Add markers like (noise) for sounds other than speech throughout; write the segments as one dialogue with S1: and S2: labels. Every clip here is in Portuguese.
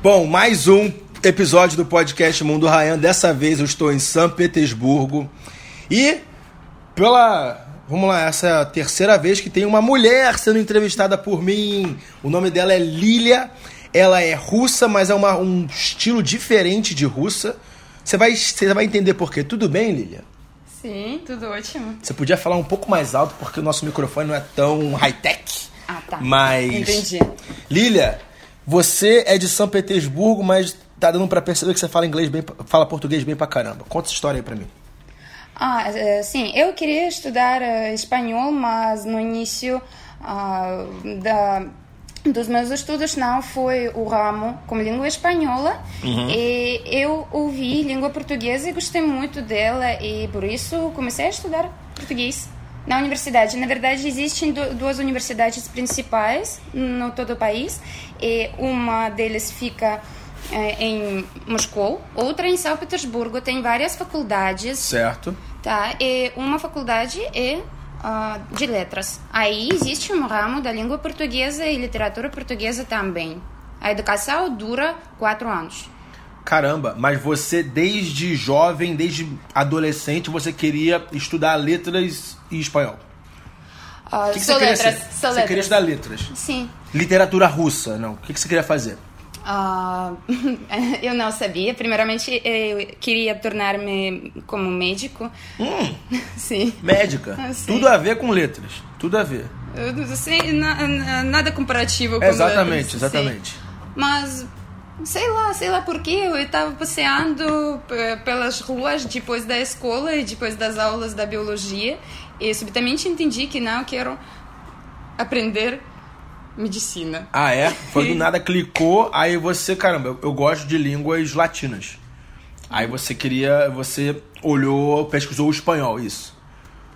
S1: Bom, mais um episódio do podcast Mundo Rayan. Dessa vez eu estou em São Petersburgo. E pela. Vamos lá, essa é a terceira vez que tem uma mulher sendo entrevistada por mim. O nome dela é Lilia. Ela é russa, mas é uma, um estilo diferente de russa. Você vai, você vai entender por quê. Tudo bem, Lilia?
S2: Sim, tudo ótimo.
S1: Você podia falar um pouco mais alto porque o nosso microfone não é tão high-tech.
S2: Ah, tá.
S1: Mas.
S2: Entendi.
S1: Lilia, você é de São Petersburgo, mas tá dando pra perceber que você fala inglês bem, fala português bem pra caramba. Conta essa história aí pra mim.
S2: Ah, eh, sim, eu queria estudar eh, espanhol, mas no início ah, da, dos meus estudos não foi o ramo como língua espanhola e eu ouvi língua portuguesa e gostei muito dela e por isso comecei a estudar português na universidade. Na verdade, existem du- duas universidades principais no todo o país e uma deles fica eh, em Moscou, outra em São Petersburgo. Tem várias faculdades
S1: Certo.
S2: Tá, e uma faculdade é ah, de letras. Aí existe um ramo da língua portuguesa e literatura portuguesa também. A educação dura quatro anos.
S1: Caramba, mas você desde jovem, desde adolescente, você queria estudar letras e espanhol. O que, que
S2: sou
S1: queria
S2: letras,
S1: ser?
S2: sou
S1: você queria
S2: letras.
S1: estudar letras.
S2: Sim.
S1: Literatura russa, não. O que, que você queria fazer?
S2: Ah, (laughs) eu não sabia. Primeiramente, eu queria tornar-me como médico. (laughs) Sim.
S1: Médica.
S2: Ah, sim.
S1: Tudo a ver com letras. Tudo a ver.
S2: Na- nada comparativo com
S1: exatamente,
S2: letras, sim.
S1: exatamente.
S2: Mas sei lá, sei lá porquê, eu estava passeando pelas ruas depois da escola e depois das aulas da biologia e subitamente entendi que não quero aprender medicina.
S1: Ah, é? (laughs) Foi do nada, clicou, aí você, caramba, eu, eu gosto de línguas latinas. Aí você queria, você olhou, pesquisou o espanhol, isso.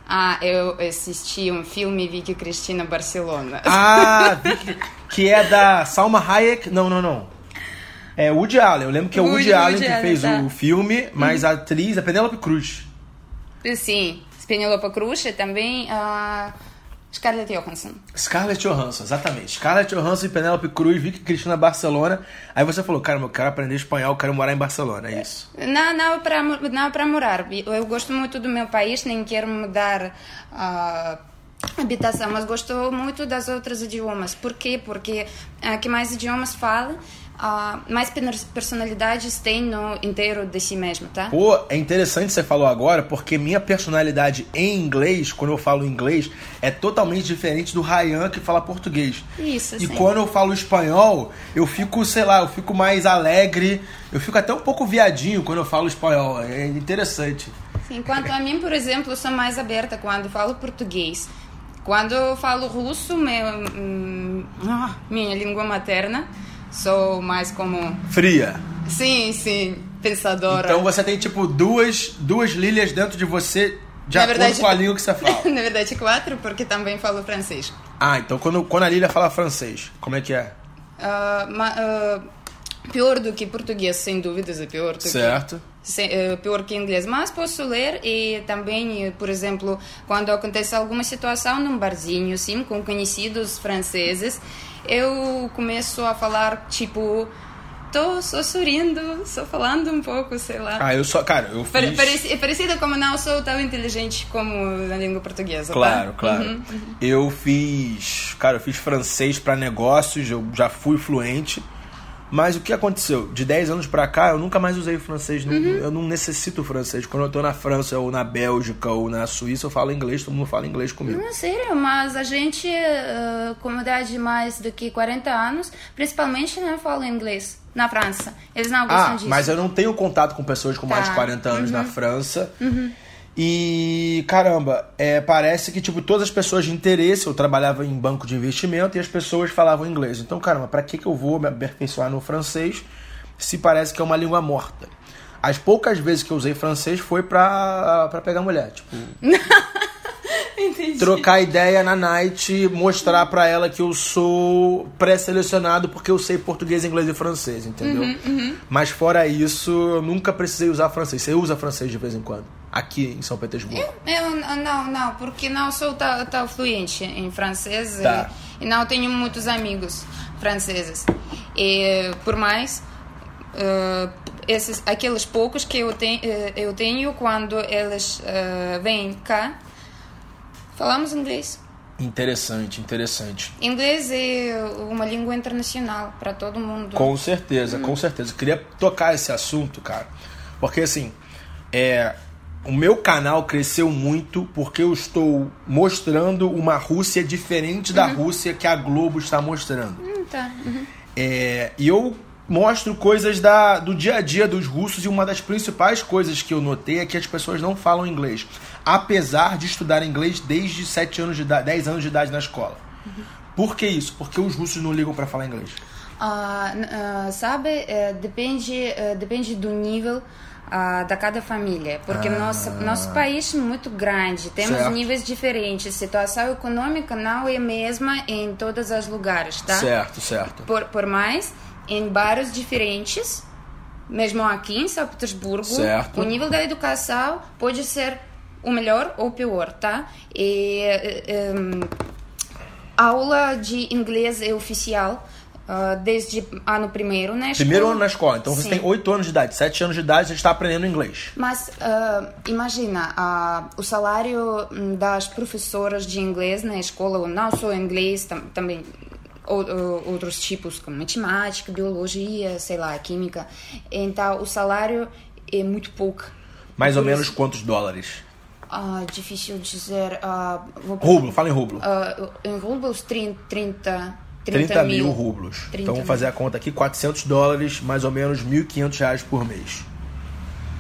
S2: Ah, eu assisti um filme vi que Cristina Barcelona.
S1: Ah, (laughs) que é da Salma Hayek. Não, não, não. É Woody Allen. Eu lembro que é o Woody,
S2: Woody-
S1: Allen
S2: Woody
S1: que
S2: Allen,
S1: fez
S2: tá.
S1: o filme, mas a atriz é Penélope Cruz.
S2: Sim, Penelope Cruz e também a Scarlett Johansson.
S1: Scarlett Johansson, exatamente. Scarlett Johansson e Penélope Cruz, Vicky Cristina Barcelona. Aí você falou, cara, eu quero aprender espanhol, eu quero morar em Barcelona, é isso.
S2: Não, não para não para morar. Eu gosto muito do meu país, nem quero mudar a habitação, mas gosto muito das outras idiomas. Por quê? Porque ah, que mais idiomas fala, ah, mais per- personalidades tem no inteiro de si mesmo, tá?
S1: Pô, é interessante você falou agora, porque minha personalidade em inglês, quando eu falo inglês, é totalmente diferente do Ryan que fala português.
S2: Isso,
S1: E
S2: sim.
S1: quando eu falo espanhol, eu fico, sei lá, eu fico mais alegre, eu fico até um pouco viadinho quando eu falo espanhol. É interessante.
S2: Sim, quanto a mim, por exemplo, eu sou mais aberta quando falo português. Quando eu falo russo, meu, hum, ah, minha língua materna, sou mais como...
S1: Fria.
S2: Sim, sim, pensadora.
S1: Então você tem tipo duas, duas lílias dentro de você de
S2: Na
S1: acordo
S2: verdade-
S1: com a língua que você fala. (laughs)
S2: Na verdade, quatro, porque também falo francês.
S1: Ah, então quando, quando a Lília fala francês, como é que é?
S2: Ah, ma- ah, pior do que português, sem dúvidas, é pior do
S1: Certo.
S2: que... eh, pior que inglês, mas posso ler e também, eh, por exemplo, quando acontece alguma situação num barzinho, sim, com conhecidos franceses, eu começo a falar, tipo, tô só sorrindo, só falando um pouco, sei lá.
S1: Ah, eu só, cara, eu fiz...
S2: pareci- É parecido como não sou tão inteligente como na língua portuguesa,
S1: Claro,
S2: tá?
S1: claro.
S2: Uhum.
S1: Eu fiz, cara, eu fiz francês pra negócios, eu já fui fluente. Mas o que aconteceu? De 10 anos pra cá, eu nunca mais usei o francês. não-
S2: Uhum.
S1: Eu não necessito o francês. Quando eu tô na França, ou na Bélgica, ou na Suíça, eu falo inglês, todo mundo fala inglês comigo.
S2: Não, sério, mas a gente, eh, com idade de mais do que 40 anos, principalmente não fala inglês na França. Eles não gostam
S1: Ah,
S2: disso.
S1: mas eu não tenho contato com pessoas com mais de
S2: Tá.
S1: 40 anos na França. E, caramba, é, parece que, tipo, todas as pessoas de interesse, eu trabalhava em banco de investimento e as pessoas falavam inglês. Então, caramba, pra que, que eu vou me aperfeiçoar no francês se parece que é uma língua morta? As poucas vezes que eu usei francês foi pra, pra pegar mulher. Tipo, (laughs)
S2: Entendi.
S1: trocar ideia na night, mostrar pra ela que eu sou pré-selecionado porque eu sei português, inglês e francês, entendeu? Mas fora isso, eu nunca precisei usar francês. Você usa francês de vez em quando? Aqui em São Petersburgo.
S2: Eu, não, não, porque não sou tão, tão fluente em francês
S1: Tá.
S2: e, e não tenho muitos amigos franceses. E por mais uh, esses, aqueles poucos que eu, ten, uh, eu tenho quando eles uh, vêm cá, falamos inglês.
S1: Interessante, interessante.
S2: Inglês é uma língua internacional para todo mundo.
S1: Com certeza, hum. com certeza. Eu queria tocar esse assunto, cara, porque assim, é, o meu canal cresceu muito porque eu estou mostrando uma Rússia diferente da uhum. Rússia que a Globo está mostrando.
S2: Hum, tá. Uhum.
S1: É, e eu mostro coisas da, do dia a dia dos russos e uma das principais coisas que eu notei é que as pessoas não falam inglês, apesar de estudar inglês desde 7 anos de idade, 10 anos de idade na escola. Uhum. Por que isso? Porque os russos não ligam para falar inglês.
S2: Uh, uh, sabe, uh, depende, eh, depende do nível da cada família, porque ah. nosso, nosso país é muito grande, temos certo. níveis diferentes, situação econômica não é a mesma em todos os lugares, tá?
S1: Certo, certo.
S2: Por, por mais, em bairros diferentes, mesmo aqui em São Petersburgo,
S1: certo.
S2: o nível da educação pode ser o melhor ou o pior, tá? E, um, aula de inglês é oficial Uh, desde ano primeiro na escola.
S1: Primeiro ano na escola. Então Sim. você tem oito anos de idade, sete anos de idade, você está aprendendo inglês.
S2: Mas uh, imagina, uh, o salário hum, das professoras de inglês na escola, não só inglês, tam, também outros tipos como matemática, biologia, sei lá, química. Então, o salário é muito pouco.
S1: Mais ou menos quantos dólares?
S2: Uh, difícil dizer. Uh,
S1: rublo, fala em rublo.
S2: Em rublos, 30, 30,
S1: 30 mil, mil rublos. 30 então, vamos fazer a conta aqui: 400 dólares, mais ou menos 1.500 reais por mês.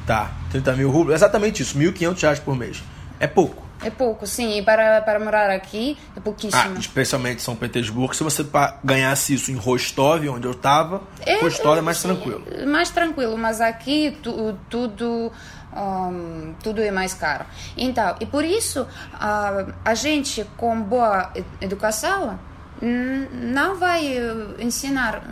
S1: Tá, 30 mil rublos, exatamente isso, 1.500 reais por mês. É pouco.
S2: É pouco, sim. E para, para morar aqui é pouquíssimo.
S1: Ah, especialmente em São Petersburgo. Se você ganhasse isso em Rostov, onde eu estava, é, Rostov é, é mais sim, tranquilo.
S2: Mais tranquilo, mas aqui tu, tudo. Um, tudo é mais caro. Então, e por isso, uh, a gente com boa educação não vai ensinar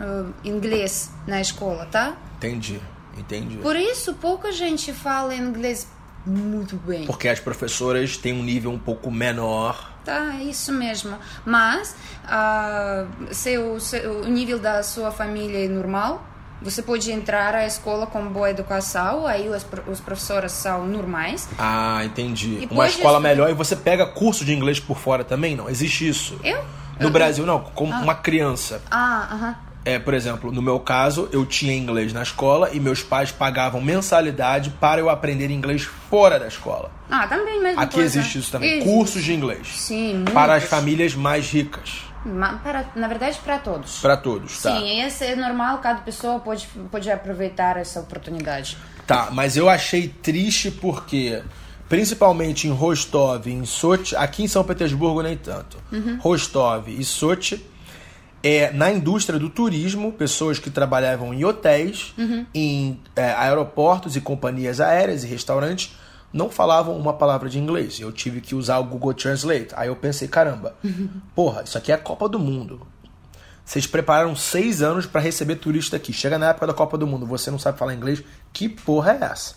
S2: inglês na escola, tá?
S1: Entendi, entendi.
S2: Por isso, pouca gente fala inglês muito bem.
S1: Porque as professoras têm um nível um pouco menor.
S2: Tá, isso mesmo. Mas uh, se, o, se o nível da sua família é normal, você pode entrar à escola com boa educação, aí os, os professores são normais.
S1: Ah, entendi. Uma escola melhor e você pega curso de inglês por fora também? Não, existe isso.
S2: Eu?
S1: No Brasil, não, como ah. uma criança.
S2: Ah, aham.
S1: É, por exemplo, no meu caso, eu tinha inglês na escola e meus pais pagavam mensalidade para eu aprender inglês fora da escola.
S2: Ah, também mesmo.
S1: Aqui
S2: coisa.
S1: existe isso também. Existe. Cursos de inglês.
S2: Sim,
S1: Para as famílias mais ricas.
S2: Para, na verdade, para todos.
S1: Para todos, tá.
S2: Sim, esse é normal, cada pessoa pode, pode aproveitar essa oportunidade.
S1: Tá, mas eu achei triste porque, principalmente em Rostov, em Sochi, aqui em São Petersburgo nem tanto. Uhum. Rostov e Sochi é, na indústria do turismo, pessoas que trabalhavam em hotéis, uhum. em é, aeroportos e companhias aéreas e restaurantes não falavam uma palavra de inglês. Eu tive que usar o Google Translate. Aí eu pensei, caramba, uhum. (laughs) porra, isso aqui é a Copa do Mundo. Vocês prepararam seis anos para receber turista aqui. Chega na época da Copa do Mundo, você não sabe falar inglês. Que porra é essa?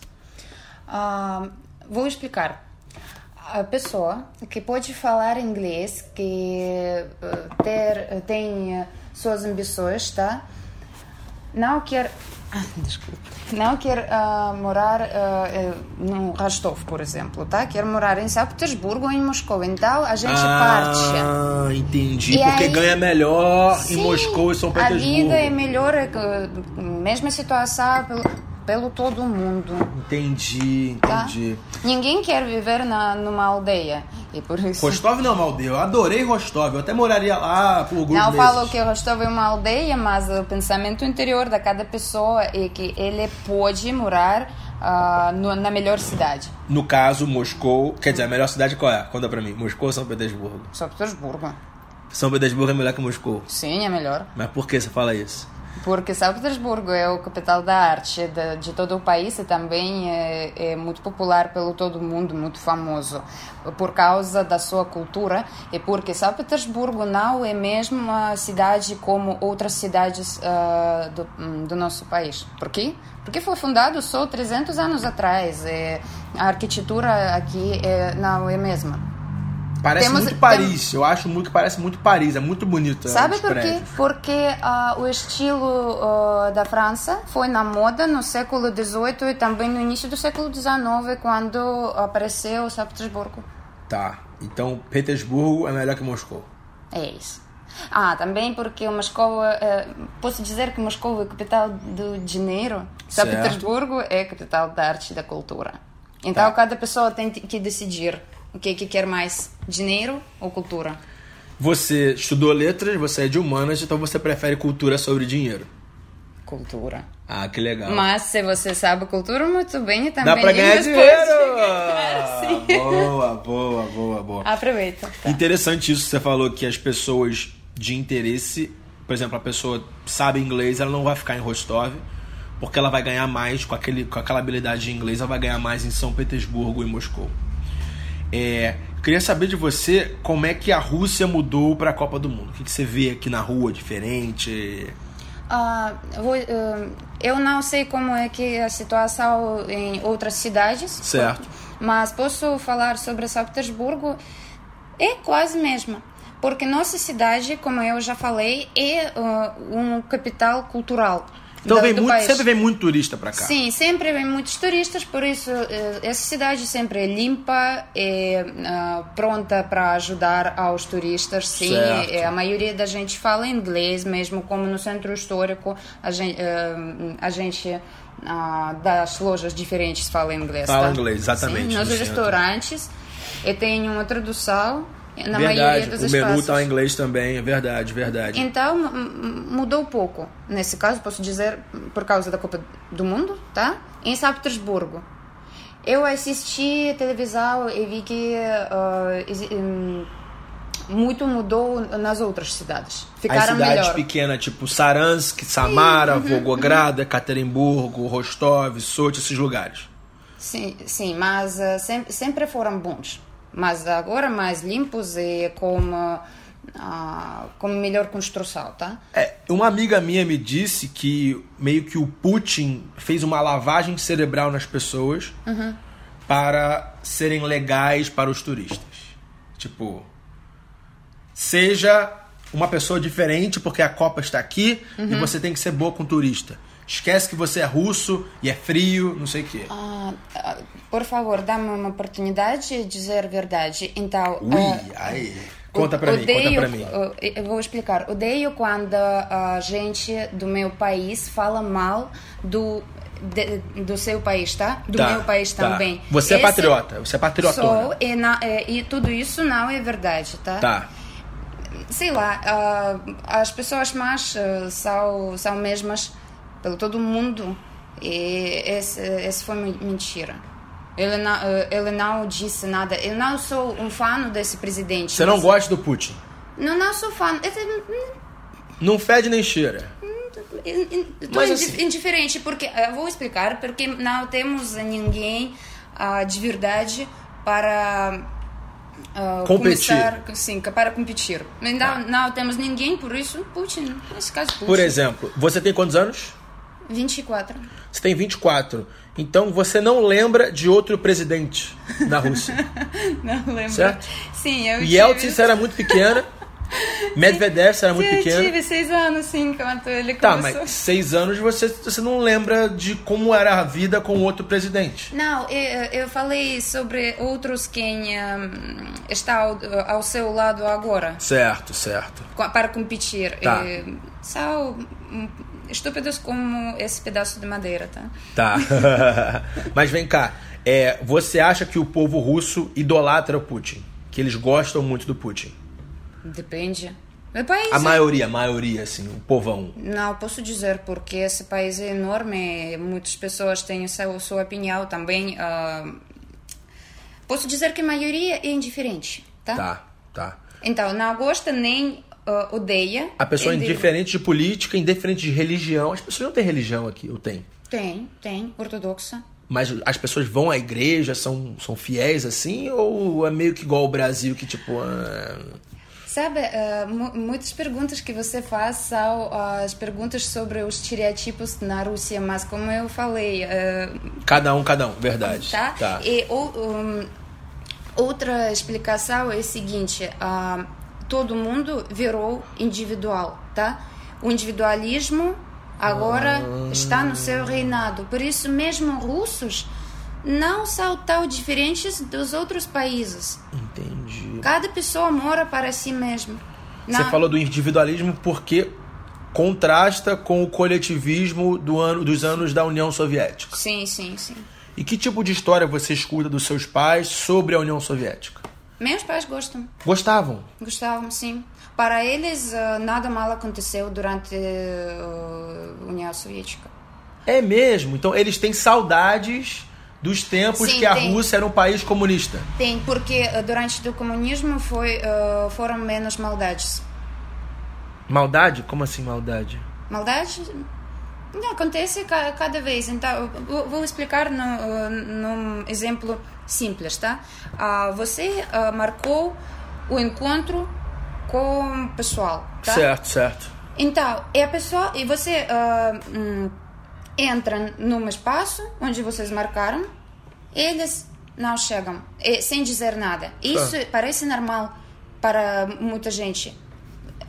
S2: Uh, vou explicar a pessoa que pode falar inglês, que uh, ter, tem uh, suas ambições, tá? Não quer, ah, desculpa, não quer uh, morar uh, no Rostov, por exemplo, tá? Quer morar em São Petersburgo ou em Moscou. Então a gente
S1: ah,
S2: parte.
S1: Ah, entendi. E Porque aí, ganha melhor sim, em Moscou e São Petersburgo.
S2: A vida é melhor, mesma situação. Pelo, todo mundo.
S1: Entendi, tá? entendi.
S2: Tá? Ninguém quer viver na, numa aldeia. E por isso...
S1: Rostov não é uma aldeia. Eu adorei Rostov. Eu até moraria lá por alguns
S2: Não
S1: meses.
S2: falo que Rostov é uma aldeia, mas o pensamento interior da cada pessoa é que ele pode morar uh, no, na melhor cidade.
S1: No caso, Moscou... Quer dizer, a melhor cidade qual é? Conta pra mim. Moscou ou São Petersburgo?
S2: São Petersburgo.
S1: São Petersburgo é melhor que Moscou?
S2: Sim, é melhor.
S1: Mas por que você fala isso?
S2: Porque São Petersburgo é o capital da arte de, de todo o país e também é, é, muito popular pelo todo mundo, muito famoso por causa da sua cultura e porque São Petersburgo não é mesmo uma cidade como outras cidades uh, do, hum, do nosso país. Por quê? Porque foi fundado só 300 anos atrás. E a arquitetura aqui é, não é a mesma.
S1: Parece
S2: Temos-
S1: muito Paris. Eu acho muito que parece muito Paris. É muito bonito.
S2: Sabe
S1: os
S2: por quê? Porque ah, o estilo ah, da França foi na moda no século XVIII e também no início do século XIX, quando apareceu São Petersburgo.
S1: Tá. Então, Petersburgo é melhor que Moscou.
S2: É isso. Ah, também porque Moscou, eh, posso dizer que Moscou é a capital do dinheiro, São. Petersburgo é a capital da arte e da cultura. Então
S1: Tá.
S2: cada pessoa tem que decidir o que, que quer mais, dinheiro ou cultura.
S1: Você estudou letras, você é de humanas, então você prefere cultura sobre dinheiro.
S2: Cultura.
S1: Ah, que legal.
S2: Mas se você sabe cultura muito bem, também
S1: Dá pra ganhar dinheiro!
S2: ganhar, sim. (laughs)
S1: Boa, boa, boa, boa.
S2: Aproveita. Tá.
S1: Interessante isso que você falou que as pessoas de interesse, por exemplo, a pessoa sabe inglês, ela não vai ficar em Rostov, porque ela vai ganhar mais com, aquele, com aquela habilidade de inglês, ela vai ganhar mais em São Petersburgo e Moscou. É, queria saber de você como é que a Rússia mudou para a Copa do Mundo. O que, que você vê aqui na rua diferente?
S2: Eh, eu não sei como é que é a situação em outras cidades.
S1: Certo.
S2: Mas posso falar sobre São Petersburgo. É quase mesmo. Porque nossa cidade, como eu já falei, é ah, um capital cultural.
S1: Então
S2: do-
S1: vem
S2: do
S1: muito,
S2: país.
S1: sempre vem muito turista para cá.
S2: Sim, sempre vem muitos turistas, por isso eh, essa cidade sempre é limpa, é ah, pronta para ajudar aos turistas. Sim. É, a maioria da gente fala inglês, mesmo como no centro histórico, a gente, a gente ah, das lojas diferentes fala inglês.
S1: Fala
S2: tá?
S1: inglês, exatamente,
S2: Sim, nos
S1: no
S2: restaurantes, e tem uma tradução na
S1: verdade,
S2: maioria dos
S1: o menu
S2: espaços.
S1: tá em inglês também, é verdade, verdade.
S2: Então, mudou pouco. Nesse caso, posso dizer, por causa da Copa do Mundo, tá? Em São Petersburgo. Eu assisti televisão e vi que hum, muito mudou nas outras cidades.
S1: As
S2: Ficaram
S1: cidades
S2: melhor.
S1: pequenas, tipo Saransk, Samara,
S2: uhum,
S1: Volgograd, Ekaterinburgo, Rostov, Sochi, esses lugares.
S2: Sim, sim mas ah, sem- sempre foram bons. Mas agora mais limpos e com, ah, com melhor construção, tá?
S1: É, uma amiga minha me disse que meio que o Putin fez uma lavagem cerebral nas pessoas
S2: Uhum.
S1: para serem legais para os turistas. Tipo, seja uma pessoa diferente porque a Copa está aqui
S2: Uhum.
S1: e você tem que ser boa com turista. Esquece que você é russo e é frio, não sei o quê.
S2: Ah, ah, por favor, dá-me uma oportunidade de dizer a verdade. Então,
S1: Ui,
S2: ah,
S1: aí. Conta pra mim, conta
S2: odeio,
S1: pra mim.
S2: ah, Eu vou explicar. Odeio quando a gente do meu país fala mal do, de- do seu país, tá? Do
S1: Tá,
S2: meu país
S1: tá.
S2: também.
S1: Você é
S2: Esse-
S1: patriota, você é patriotona.
S2: Sou, e, na- é, e tudo isso não é verdade, tá?
S1: Tá.
S2: sei lá, ah, as pessoas mais ah, são, são mesmas pelo todo mundo e esse, esse foi men- mentira. Ele não, ah, ele não disse nada. Eu não sou um fã desse presidente.
S1: Você não gosta do Putin?
S2: Não, não sou fã.
S1: Não fede nem cheira.
S2: Estou
S1: assim-
S2: indiferente, porque eu vou explicar, porque não temos ninguém ah, de verdade para ah,
S1: Competir.
S2: começar, sim, para competir. Não, não temos ninguém, por isso, Putin, nesse caso, Putin.
S1: Por exemplo, você tem quantos anos?
S2: 24.
S1: Você tem 24. Então você não lembra de outro presidente na Rússia. (laughs)
S2: Não lembro.
S1: Certo?
S2: Sim, eu
S1: Yeltsin
S2: tive...
S1: era muito pequena. (laughs) Medvedev era muito
S2: eu
S1: pequena.
S2: tive seis anos, sim, quando ele
S1: Tá,
S2: começou.
S1: mas seis anos você, você não lembra de como era a vida com outro presidente.
S2: Não, eu, eu falei sobre outros quem hum, está ao, ao seu lado agora.
S1: Certo, certo.
S2: para competir.
S1: Tá.
S2: Eh, são estúpidos como esse pedaço de madeira, tá?
S1: Tá. (laughs) Mas vem cá. É, você acha que o povo russo idolatra o Putin? Que eles gostam muito do Putin?
S2: Depende. Meu país.
S1: A
S2: é-
S1: maioria, a maioria, assim, o povão.
S2: Não posso dizer porque esse país é enorme. Muitas pessoas têm sua, sua opinião também. ah, posso dizer que a maioria é indiferente, tá?
S1: Tá, tá.
S2: Então, não gosta nem ah, odeia.
S1: A pessoa é
S2: Ele-
S1: indiferente de política, indiferente de religião. As pessoas não têm religião aqui, ou tem?
S2: Tem, tem, ortodoxa.
S1: Mas as pessoas vão à igreja, são, são fiéis assim? Ou é meio que igual o Brasil, que tipo. ah,
S2: Sabe, mu- muitas perguntas que você faz são as perguntas sobre os estereotipos na Rússia, mas como eu falei, eh,
S1: cada um, cada um, verdade.
S2: tá?
S1: Tá.
S2: E o, um, Outra explicação é a seguinte: uh, todo mundo virou individual, tá? O individualismo agora ah. está no seu reinado. Por isso, mesmo russos não são tão diferentes dos outros países.
S1: Entendi.
S2: Cada pessoa mora para si mesma.
S1: Você falou do individualismo porque contrasta com o coletivismo do ano, dos anos da União Soviética.
S2: Sim, sim, sim.
S1: E que tipo de história você escuta dos seus pais sobre a União Soviética?
S2: Meus pais gostam.
S1: Gostavam?
S2: Gostavam, sim. Para eles, uh, nada mal aconteceu durante uh, a União Soviética.
S1: É mesmo? Então eles têm saudades dos tempos sim, que a tem. Rússia era um país comunista?
S2: Tem, porque uh, durante o comunismo foi, foram menos maldades.
S1: Maldade? Como assim maldade?
S2: Maldade? Não, acontece cada vez. Então, vou explicar no, num exemplo simples, tá? Você marcou o encontro com o pessoal, tá?
S1: Certo, certo.
S2: Então, é a pessoa e você uh, um, entra num espaço onde vocês marcaram, eles não chegam, e, sem dizer nada. Isso tá. parece normal para muita gente.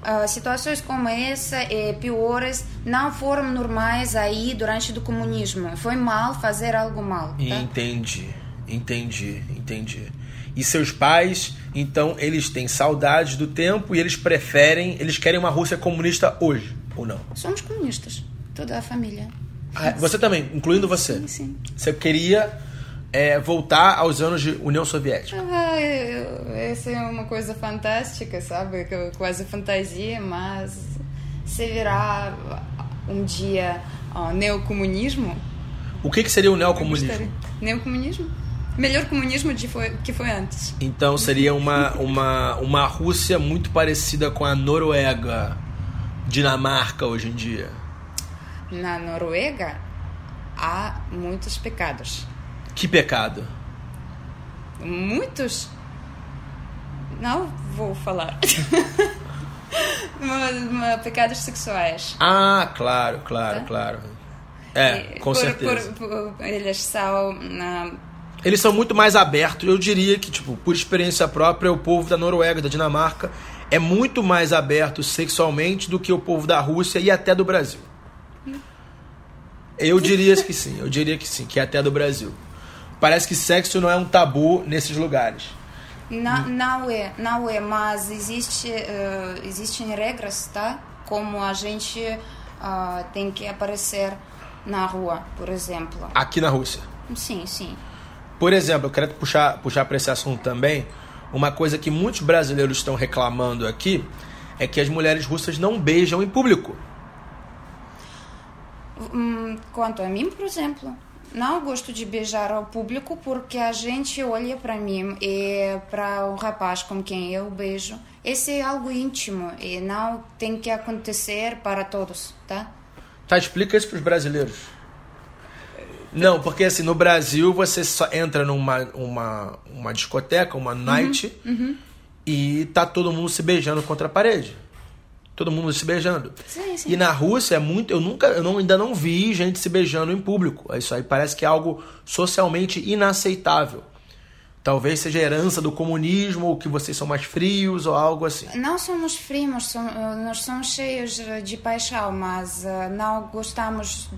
S2: Uh, situações como essa e piores não foram normais aí durante o comunismo. Foi mal fazer algo mal. Tá?
S1: Entendi, entendi, entendi. E seus pais, então, eles têm saudades do tempo e eles preferem, eles querem uma Rússia comunista hoje, ou não?
S2: Somos comunistas, toda a família.
S1: Ah, você também, incluindo você?
S2: Sim, sim.
S1: Você queria é, voltar aos anos de União Soviética?
S2: Ah, essa é uma coisa fantástica, sabe? Quase fantasia, mas se virar um dia ó, neocomunismo.
S1: O que, que seria o neocomunismo?
S2: Neocomunismo? Melhor comunismo de foi, que foi antes.
S1: Então seria uma, uma, uma Rússia muito parecida com a Noruega, Dinamarca hoje em dia.
S2: Na Noruega há muitos pecados.
S1: Que pecado?
S2: Muitos? Não vou falar. (laughs) pecados sexuais.
S1: Ah, claro, claro, tá? claro. É, com
S2: por,
S1: certeza.
S2: Por, por, eles são
S1: eles são muito mais abertos. Eu diria que, tipo, por experiência própria, o povo da Noruega, da Dinamarca, é muito mais aberto sexualmente do que o povo da Rússia e até do Brasil. Eu diria que sim, eu diria que sim, que é até do Brasil. Parece que sexo não é um tabu nesses lugares.
S2: Não, não é, não é, mas existe, uh, existem regras, tá? Como a gente uh, tem que aparecer na rua, por exemplo.
S1: Aqui na Rússia?
S2: Sim, sim.
S1: Por exemplo, eu quero puxar, puxar para esse assunto também. Uma coisa que muitos brasileiros estão reclamando aqui é que as mulheres russas não beijam em público.
S2: Hum, quanto a mim, por exemplo, não gosto de beijar ao público porque a gente olha para mim e para o rapaz com quem eu beijo. Esse é algo íntimo e não tem que acontecer para todos, tá?
S1: Tá, explica isso para os brasileiros. Não, porque assim, no Brasil você só entra numa uma, uma discoteca, uma night, uhum, uhum. e tá todo mundo se beijando contra a parede. Todo mundo se beijando.
S2: Sim, sim.
S1: E na Rússia é muito. Eu nunca, eu não, ainda não vi gente se beijando em público. Isso aí parece que é algo socialmente inaceitável. Talvez seja herança do comunismo, ou que vocês são mais frios, ou algo assim.
S2: Não somos frios, somos, nós somos cheios de paixão, mas uh, não gostamos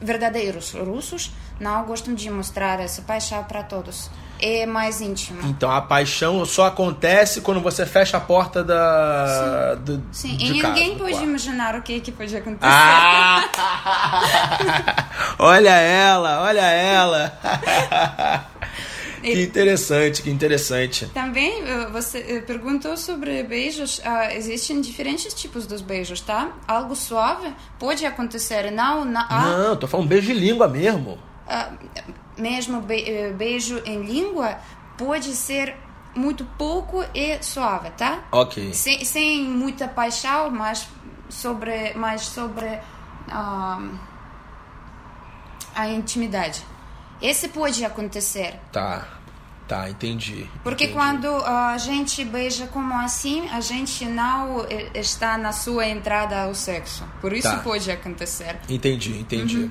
S2: verdadeiros russos não gostam de mostrar essa paixão para todos. É mais íntimo.
S1: Então a paixão só acontece quando você fecha a porta da.
S2: Sim.
S1: Do,
S2: Sim. e ninguém pode quarto. imaginar o que, que pode acontecer. Ah! (laughs)
S1: olha ela, olha ela. (laughs) Que interessante, que interessante.
S2: Também eh, você eh, perguntou sobre beijos. Uh, existem diferentes tipos dos beijos, tá? Algo suave pode acontecer, não...
S1: Na, ah, não, tô falando beijo de língua mesmo.
S2: Uh, mesmo be beijo em língua pode ser muito pouco e suave, tá?
S1: Ok.
S2: Sem, sem muita paixão, mas sobre, mais sobre uh, a intimidade. Esse pode acontecer.
S1: Tá. Tá, entendi.
S2: Porque
S1: entendi.
S2: quando a gente beija como assim, a gente não está na sua entrada ao sexo. Por isso tá. pode acontecer.
S1: Entendi, entendi. Uhum.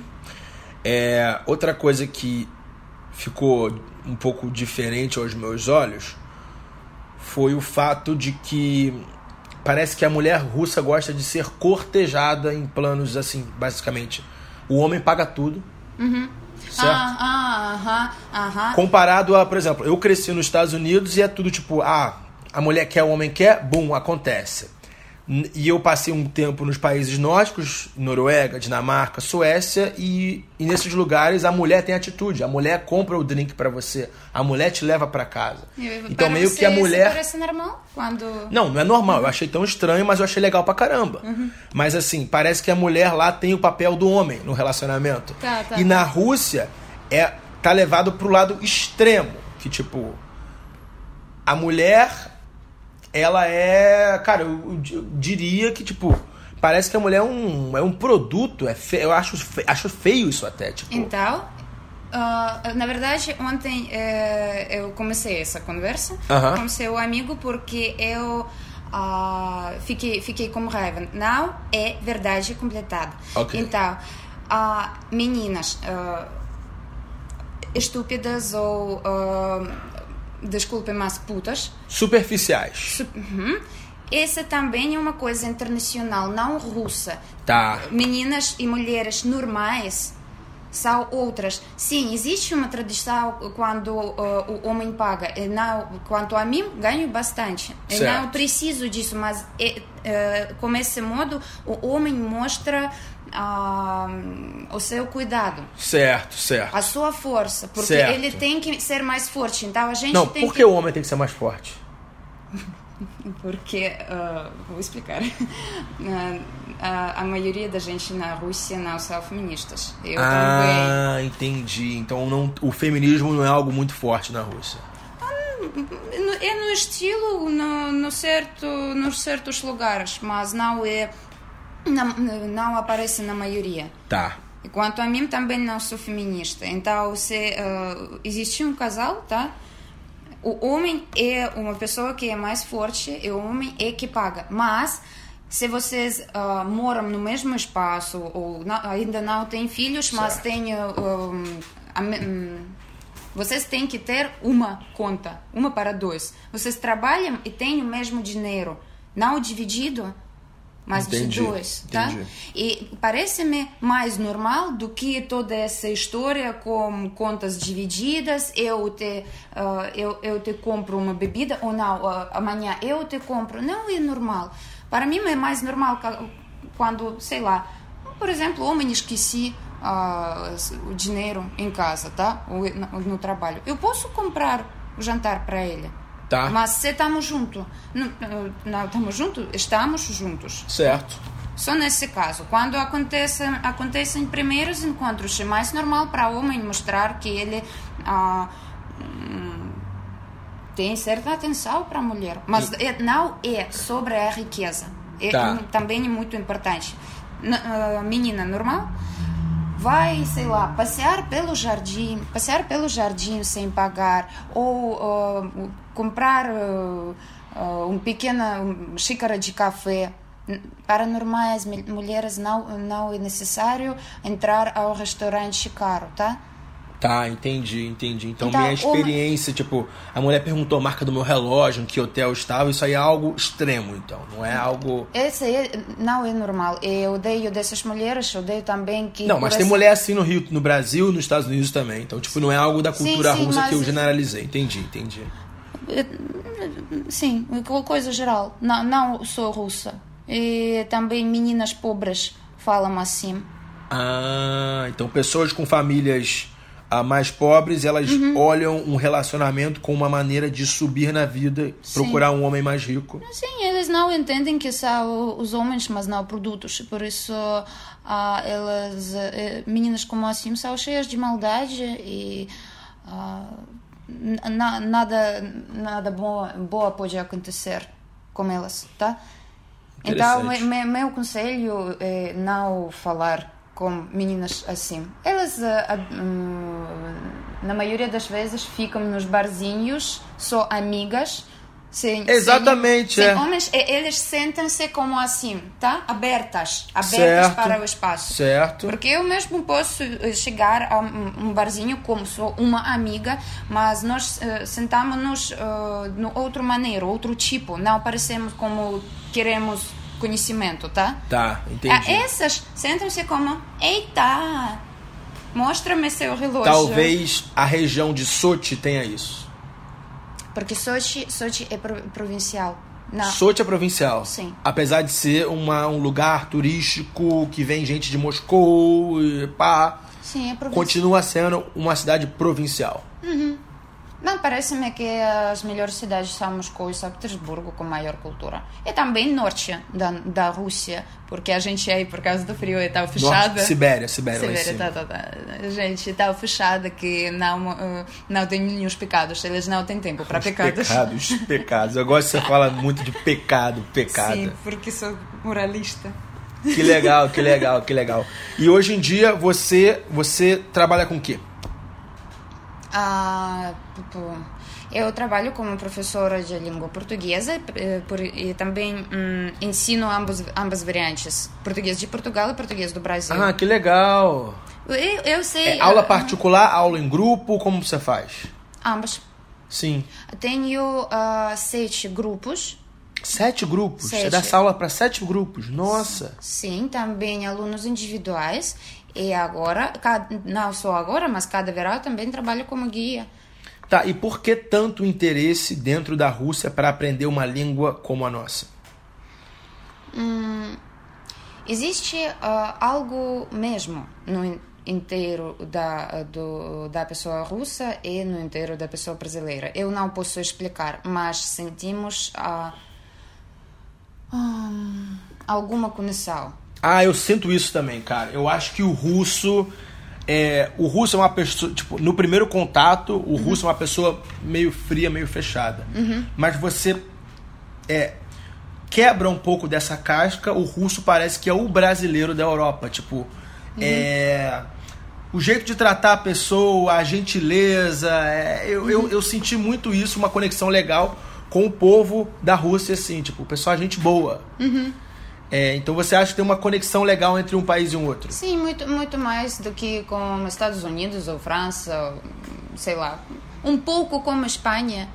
S1: É, outra coisa que ficou um pouco diferente aos meus olhos foi o fato de que parece que a mulher russa gosta de ser cortejada em planos assim, basicamente. O homem paga tudo.
S2: Uhum.
S1: Certo?
S2: Ah, aham, aham.
S1: Comparado a, por exemplo, eu cresci nos Estados Unidos e é tudo tipo, ah, a mulher quer, o homem quer, bum, acontece. E eu passei um tempo nos países nórdicos, Noruega, Dinamarca, Suécia, e, e nesses lugares a mulher tem atitude. A mulher compra o drink pra você, a mulher te leva pra casa. Então
S2: para
S1: meio que a
S2: isso
S1: mulher
S2: parece normal quando
S1: não, não é normal. Eu achei tão estranho, mas eu achei legal pra caramba. Mas assim, parece que a mulher lá tem o papel do homem no relacionamento.
S2: Tá, tá,
S1: e
S2: tá.
S1: na Rússia é tá levado pro lado extremo, que tipo a mulher ela é, cara, eu, eu di- eu diria que tipo parece que a mulher é um, é um produto, é fe- eu acho, fe- acho feio isso até, tipo.
S2: Então, ah, na verdade, ontem eh, eu comecei essa conversa
S1: Aham.
S2: com seu amigo porque eu ah, fiquei, fiquei com raiva. Não é verdade completada.
S1: Ok.
S2: Então, ah, meninas estúpidas ou, desculpem, mas putas,
S1: Superficiais.
S2: Uhum. Essa também é uma coisa internacional, não russa.
S1: Tá.
S2: Meninas e mulheres normais são outras. Sim, existe uma tradição quando uh, o homem paga. E Não, quanto a mim, ganho bastante. Eu
S1: Certo.
S2: não preciso disso, mas é, é, com esse modo o homem mostra ah, o seu cuidado.
S1: Certo, certo.
S2: A sua força, porque
S1: Certo.
S2: ele tem que ser mais forte. Então a gente
S1: Não,
S2: tem
S1: por
S2: que
S1: que o homem tem que ser mais forte? (laughs)
S2: Porque, ah, vou explicar, (laughs) Ah, a, a maioria da gente na Rússia não são feministas. Eu também.
S1: ah, entendi. Então não, o feminismo não é algo muito forte na Rússia.
S2: É no estilo, no, no certo, nos certos lugares, mas não é. Não, não aparece na maioria.
S1: Tá.
S2: E Quanto a mim, também não sou feminista. Então, se ah, existe um casal, tá? O homem é uma pessoa que é mais forte e o homem é que paga. Mas, se vocês ah, moram no mesmo espaço ou não- ainda não têm filhos, mas têm. ah, um, vocês têm que ter uma conta, uma para dois. Vocês trabalham e têm o mesmo dinheiro, não dividido, mas
S1: Entendi,
S2: de dois, tá?
S1: entendi.
S2: E parece-me mais normal do que toda essa história com contas divididas. Eu te, ah, eu, eu te compro uma bebida ou não, ah, amanhã eu te compro. Não é normal. Para mim é mais normal quando, sei lá, por exemplo, o homem esqueci ah, o dinheiro em casa, tá? Ou no, no trabalho. Eu posso comprar o jantar para ele.
S1: Tá.
S2: Mas se estamos juntos, não, não estamos juntos, estamos juntos.
S1: Certo.
S2: Só nesse caso, quando acontece, acontecem primeiros encontros, é mais normal para o homem mostrar que ele ah, hum, tem certa atenção para a mulher. Mas é- não é sobre a riqueza. É,
S1: Tá.
S2: hum, também é muito importante. Ah, menina normal vai, sei lá, passear pelo jardim, passear pelo jardim sem pagar, ou ah, comprar ah, ah, um pequena xícara de café. Para normais mul- mulheres não não é necessário entrar ao restaurante caro, tá?
S1: Tá, entendi, entendi. Então,
S2: Então,
S1: minha
S2: uma-
S1: experiência, tipo, a mulher perguntou a marca do meu relógio, em que hotel estava, isso aí é algo extremo, então. Não é algo.
S2: Esse é, não é normal. Eu odeio dessas mulheres, odeio também que.
S1: Não, mas tem
S2: esse-
S1: mulher assim no Rio, no Brasil nos Estados Unidos também. Então, tipo, não é algo da
S2: Sim,
S1: cultura
S2: sim,
S1: russa que eu
S2: mas-
S1: generalizei. Entendi, entendi.
S2: Sim, co- coisa geral. Não, não sou russa. E também meninas pobres falam assim.
S1: Ah, então pessoas com famílias ah, mais pobres, elas
S2: Uhum.
S1: olham um relacionamento com uma maneira de subir na vida, procurar um homem mais rico.
S2: Sim, eles não entendem que são os homens, mas não produtos. Por isso, ah, elas, eh, meninas como assim, são cheias de maldade e ah, na- nada, nada boa, boa pode acontecer com elas, tá? Então, me- me- meu conselho é não falar com meninas assim. Elas, ah, hum, na maioria das vezes, ficam nos barzinhos, só amigas, Sem,
S1: Exatamente,
S2: sem,
S1: é.
S2: homens, e- eles sentem-se como assim, tá? Abertas, abertas
S1: Certo.
S2: para o espaço.
S1: Certo.
S2: Porque eu mesmo posso eh, chegar a um barzinho como sou uma amiga, mas nós eh, sentamos-nos eh, no outro maneira, outro tipo, não parecemos como queremos conhecimento, tá?
S1: Tá, entendi.
S2: Ah, essas sentam-se como, eita, mostra-me seu relógio.
S1: Talvez a região de Sochi tenha isso.
S2: Porque Sochi, Sochi é pro- provincial. Não.
S1: Sochi é provincial.
S2: Sim.
S1: Apesar de ser uma, um lugar turístico que vem gente de Moscou e pá,
S2: Sim, é provincial.
S1: continua sendo uma cidade provincial.
S2: Não, parece-me que as melhores cidades são Moscou e São Petersburgo, com maior cultura. E também norte da, da Rússia, porque a gente aí, por causa do frio, está fechada.
S1: Norte, Sibéria, Sibéria,
S2: Sibéria, tá, tá, tá. Gente está fechada que não, eh, não tem nenhum pecados. Eles não têm tempo para pecados.
S1: Pecados, pecados. Eu gosto que você fala muito de pecado, pecado.
S2: Sim, porque sou moralista.
S1: Que legal, que legal, que legal. E hoje em dia você você trabalha com o quê?
S2: Ah, eu trabalho como professora de língua portuguesa eh, e também hum, ensino ambos, ambas variantes, português de Portugal e português do Brasil.
S1: Ah, que legal.
S2: Eu, eu sei.
S1: É aula
S2: eh,
S1: particular, aula em grupo, como você faz?
S2: Ambas.
S1: Sim.
S2: Tenho ah, sete grupos.
S1: Sete grupos. Você
S2: Sete.
S1: dá essa aula para sete grupos. Nossa.
S2: Sim, também alunos individuais. E agora, ca- não só agora, mas cada verão também trabalho como guia.
S1: Tá, e por que tanto interesse dentro da Rússia para aprender uma língua como a nossa?
S2: Existe ah, algo mesmo no in- inteiro da, do, da pessoa russa e no inteiro da pessoa brasileira. Eu não posso explicar, mas sentimos ah, hum, alguma conexão.
S1: Ah, eu sinto isso também, cara. Eu acho que o russo. É, o russo é uma pessoa. Tipo, no primeiro contato, o russo é uma pessoa meio fria, meio fechada. Mas você. É, quebra um pouco dessa casca, o russo parece que é o brasileiro da Europa. Tipo. É. O jeito de tratar a pessoa, a gentileza. é, eu, eu, eu senti muito isso, uma conexão legal com o povo da Rússia, assim. Tipo, o pessoal é gente boa. É, então você acha que tem uma conexão legal entre um país e um outro?
S2: Sim, muito, muito mais do que com Estados Unidos ou França, ou, sei lá. Um pouco como Espanha,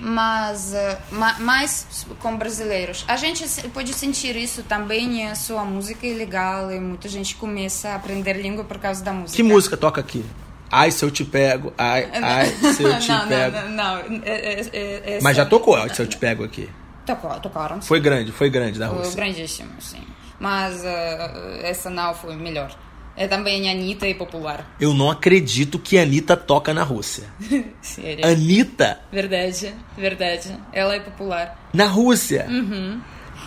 S2: mas eh, ma- mais com brasileiros. A gente pode sentir isso também, a sua música é legal e muita gente começa a aprender língua por causa da música.
S1: Que música toca aqui? Ai, se eu te pego. Ai, ai, (laughs) se eu te
S2: não,
S1: pego.
S2: não, não, não. É- é- é-
S1: Mas já tocou, ai, se eu te pego aqui.
S2: Tocaram.
S1: Foi grande, foi grande da
S2: Foi
S1: Rússia.
S2: grandíssimo, sim. Mas eh, essa não foi melhor. É também Anitta e popular.
S1: Eu não acredito que a Anitta toca na Rússia. (laughs)
S2: Sério.
S1: Anitta
S2: Verdade, verdade. Ela é popular.
S1: na Rússia.
S2: Uhum.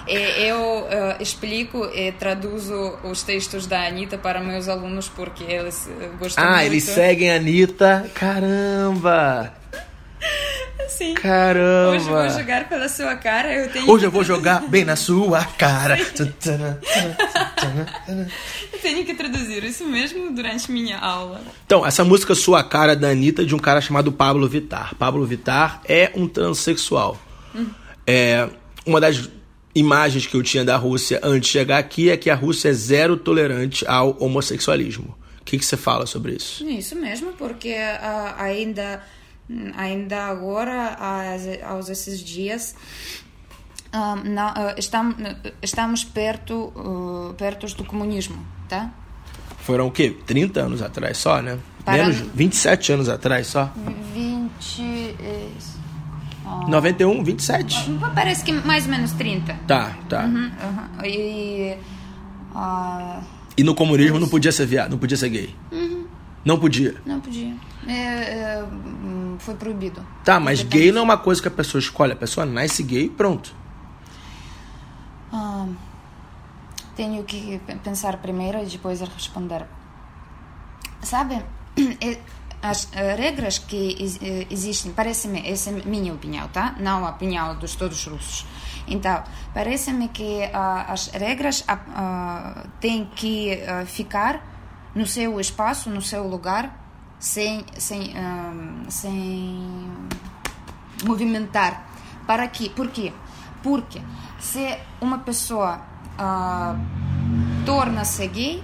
S2: E eu eh, explico e traduzo os textos da Anitta para meus alunos porque eles gostam
S1: Ah,
S2: muito.
S1: eles seguem a Anitta. Caramba!
S2: Sim.
S1: Caramba!
S2: Hoje eu vou jogar pela sua cara, eu tenho
S1: Hoje
S2: que
S1: eu vou jogar bem na sua cara.
S2: Eu tenho que traduzir isso mesmo durante minha aula.
S1: Então, essa música Sua Cara da Anitta é de um cara chamado Pablo Vittar. Pablo Vittar é um transexual. É, uma das imagens que eu tinha da Rússia antes de chegar aqui é que a Rússia é zero tolerante ao homossexualismo. O que, que você fala sobre isso?
S2: Isso mesmo, porque ah, ainda, ainda agora, aos, esses dias, ah, não, ah, estam- estamos perto, ah, perto do comunismo, tá?
S1: Foram o quê? 30 anos atrás só, né?
S2: Para-
S1: Menos 27 anos atrás só.
S2: 20. eh, ah,
S1: 91, 27.
S2: Parece que mais ou menos 30.
S1: Tá, tá.
S2: Uhum, uhum. E. ah,
S1: E no comunismo não podia ser viado, não podia ser gay. Não podia.
S2: não podia. É, é, foi proibido.
S1: Tá, mas gay não é uma coisa que a pessoa escolhe. A pessoa nasce gay e pronto.
S2: Ah, tenho que pe- pensar primeiro e depois responder. Sabe, (clears throat) as eh, regras que eh, existem, parece-me, essa é a minha opinião, tá? Não a opinião dos todos russos. Então, parece-me que ah, as regras ah, têm que ah, ficar no seu espaço, no seu lugar, sem, sem, ah, sem movimentar. Para quê? Por quê? Porque se uma pessoa ah, torna-se gay,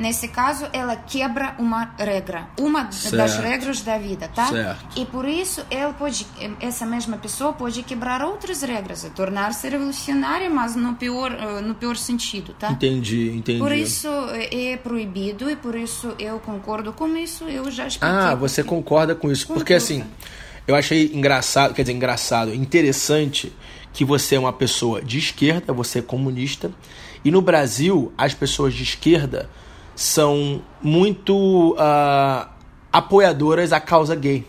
S2: nesse caso ela quebra uma regra, uma das
S1: Certo.
S2: regras da vida, tá?
S1: Certo.
S2: E por isso ela pode, essa mesma pessoa pode quebrar outras regras, e tornar-se revolucionária, mas no pior, eh, no pior sentido, tá?
S1: Entendi, entendi.
S2: Por isso eh, é proibido e por isso eu concordo com isso. Eu já expliquei.
S1: Ah, você concorda com isso. Porque assim, eu achei engraçado, quer dizer, engraçado, interessante que você é uma pessoa de esquerda, você é comunista, e no Brasil as pessoas de esquerda são muito ah, apoiadoras à causa gay.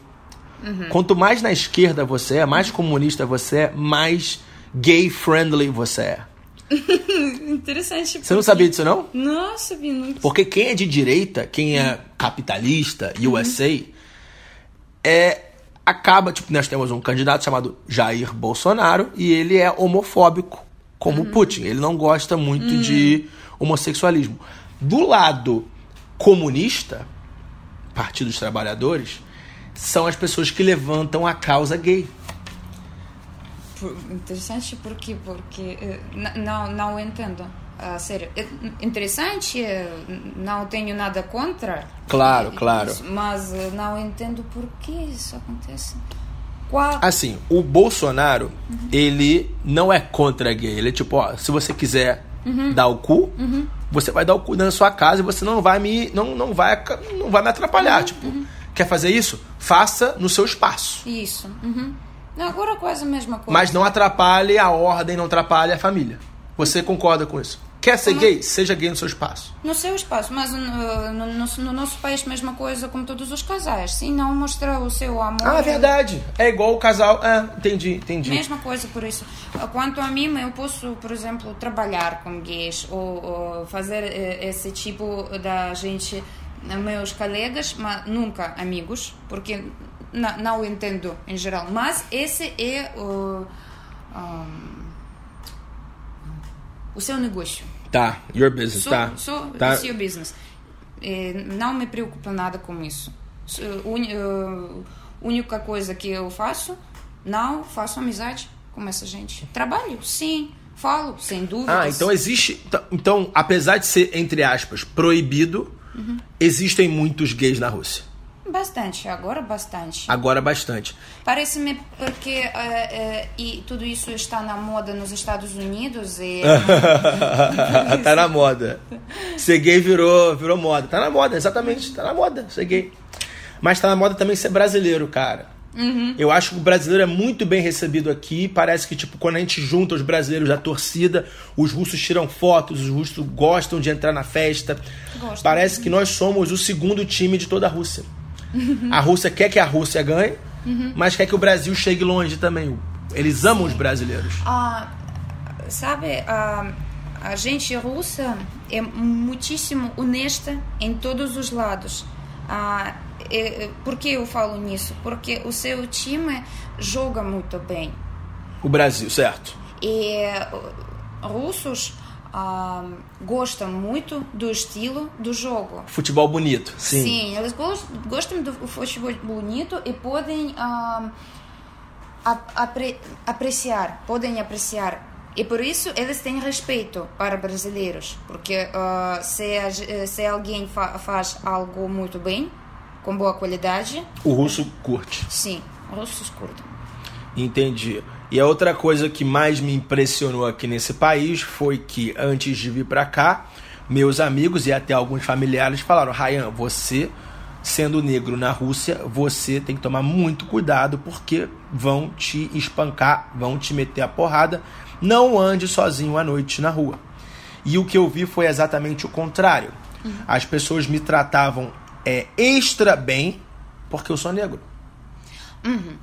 S1: Quanto mais na esquerda você é, mais comunista você é, mais gay friendly você é. (laughs)
S2: Interessante.
S1: Você não sabia disso não?
S2: Nossa, vi muito.
S1: Porque quem é de direita, quem é capitalista, USA, é acaba, tipo, nós temos um candidato chamado Jair Bolsonaro e ele é homofóbico, como Putin. Ele não gosta muito de homossexualismo. Do lado comunista, Partido dos Trabalhadores, são as pessoas que levantam a causa gay.
S2: Por- Interessante porque porque eh, não não entendo. Ah, sério, é interessante, eh, não tenho nada contra.
S1: Claro, claro.
S2: Mas eh, não entendo por que isso acontece. Qual?
S1: Assim, o Bolsonaro, ele não é contra gay. Ele é tipo, ó, se você quiser dar o cu, você vai dar o cu na sua casa e você não vai me. não, não, vai, não vai me atrapalhar. tipo, quer fazer isso? Faça no seu espaço.
S2: Isso. Uhum. Não, Agora quase a mesma coisa.
S1: Mas não atrapalhe a ordem, não atrapalhe a família. Você concorda com isso? Quer ser gay? Seja gay no seu espaço.
S2: No seu espaço, mas uh, no, no, nosso- no nosso país, mesma coisa como todos os casais. Se não mostrar o seu amor.
S1: Ah, verdade. É igual o casal. Ah, entendi, entendi.
S2: Mesma coisa por isso. Quanto a mim, eu posso, por exemplo, trabalhar com gays ou, ou fazer eh, esse tipo da gente, eh, meus colegas, mas nunca amigos, porque na- não entendo em geral. Mas esse é o, um, o seu negócio.
S1: Tá, your business, tá.
S2: sou
S1: tá.
S2: o seu business. Eh, Não me preocupa nada com isso. Eh, única coisa que eu faço, não faço amizade com essa gente. Trabalho, sim. Falo, sem dúvidas.
S1: Ah, então existe. Então, apesar de ser, entre aspas, proibido,
S2: Uhum.
S1: existem muitos gays na Rússia.
S2: Bastante, agora bastante.
S1: Agora bastante.
S2: Parece-me porque eh, eh, e tudo isso está na moda nos Estados Unidos e (laughs)
S1: tá na moda. Ser gay virou, virou moda. Tá na moda, exatamente. Tá na moda ser gay. Mas tá na moda também ser brasileiro, cara. Eu acho que o brasileiro é muito bem recebido aqui. Parece que, tipo, quando a gente junta os brasileiros da torcida, os russos tiram fotos, os russos gostam de entrar na festa.
S2: Gostam.
S1: Parece que nós somos o segundo time de toda a Rússia. A Rússia quer que a Rússia ganhe, mas quer que o Brasil chegue longe também. Eles amam os brasileiros.
S2: Ah, sabe, a, a gente russa é muitíssimo honesta em todos os lados. Ah, é- por que eu falo nisso? Porque o seu time joga muito bem.
S1: O Brasil, certo?
S2: E uh, russos ah, gostam muito do estilo do jogo.
S1: Futebol bonito. Sim.
S2: Sim, eles gos- gostam do futebol bonito e podem apre- apreciar, podem apreciar. E por isso eles têm respeito para brasileiros, porque ah, se, se alguém fa- faz algo muito bem, com boa qualidade,
S1: O russo curte.
S2: sim, russos curtem.
S1: Entendi. E a outra coisa que mais me impressionou aqui nesse país foi que antes de vir pra cá, meus amigos e até alguns familiares falaram: Ryan, você sendo negro na Rússia, você tem que tomar muito cuidado porque vão te espancar, vão te meter a porrada. Não ande sozinho à noite na rua. E o que eu vi foi exatamente o contrário. As pessoas me tratavam é, extra bem porque eu sou negro.
S2: Uhum.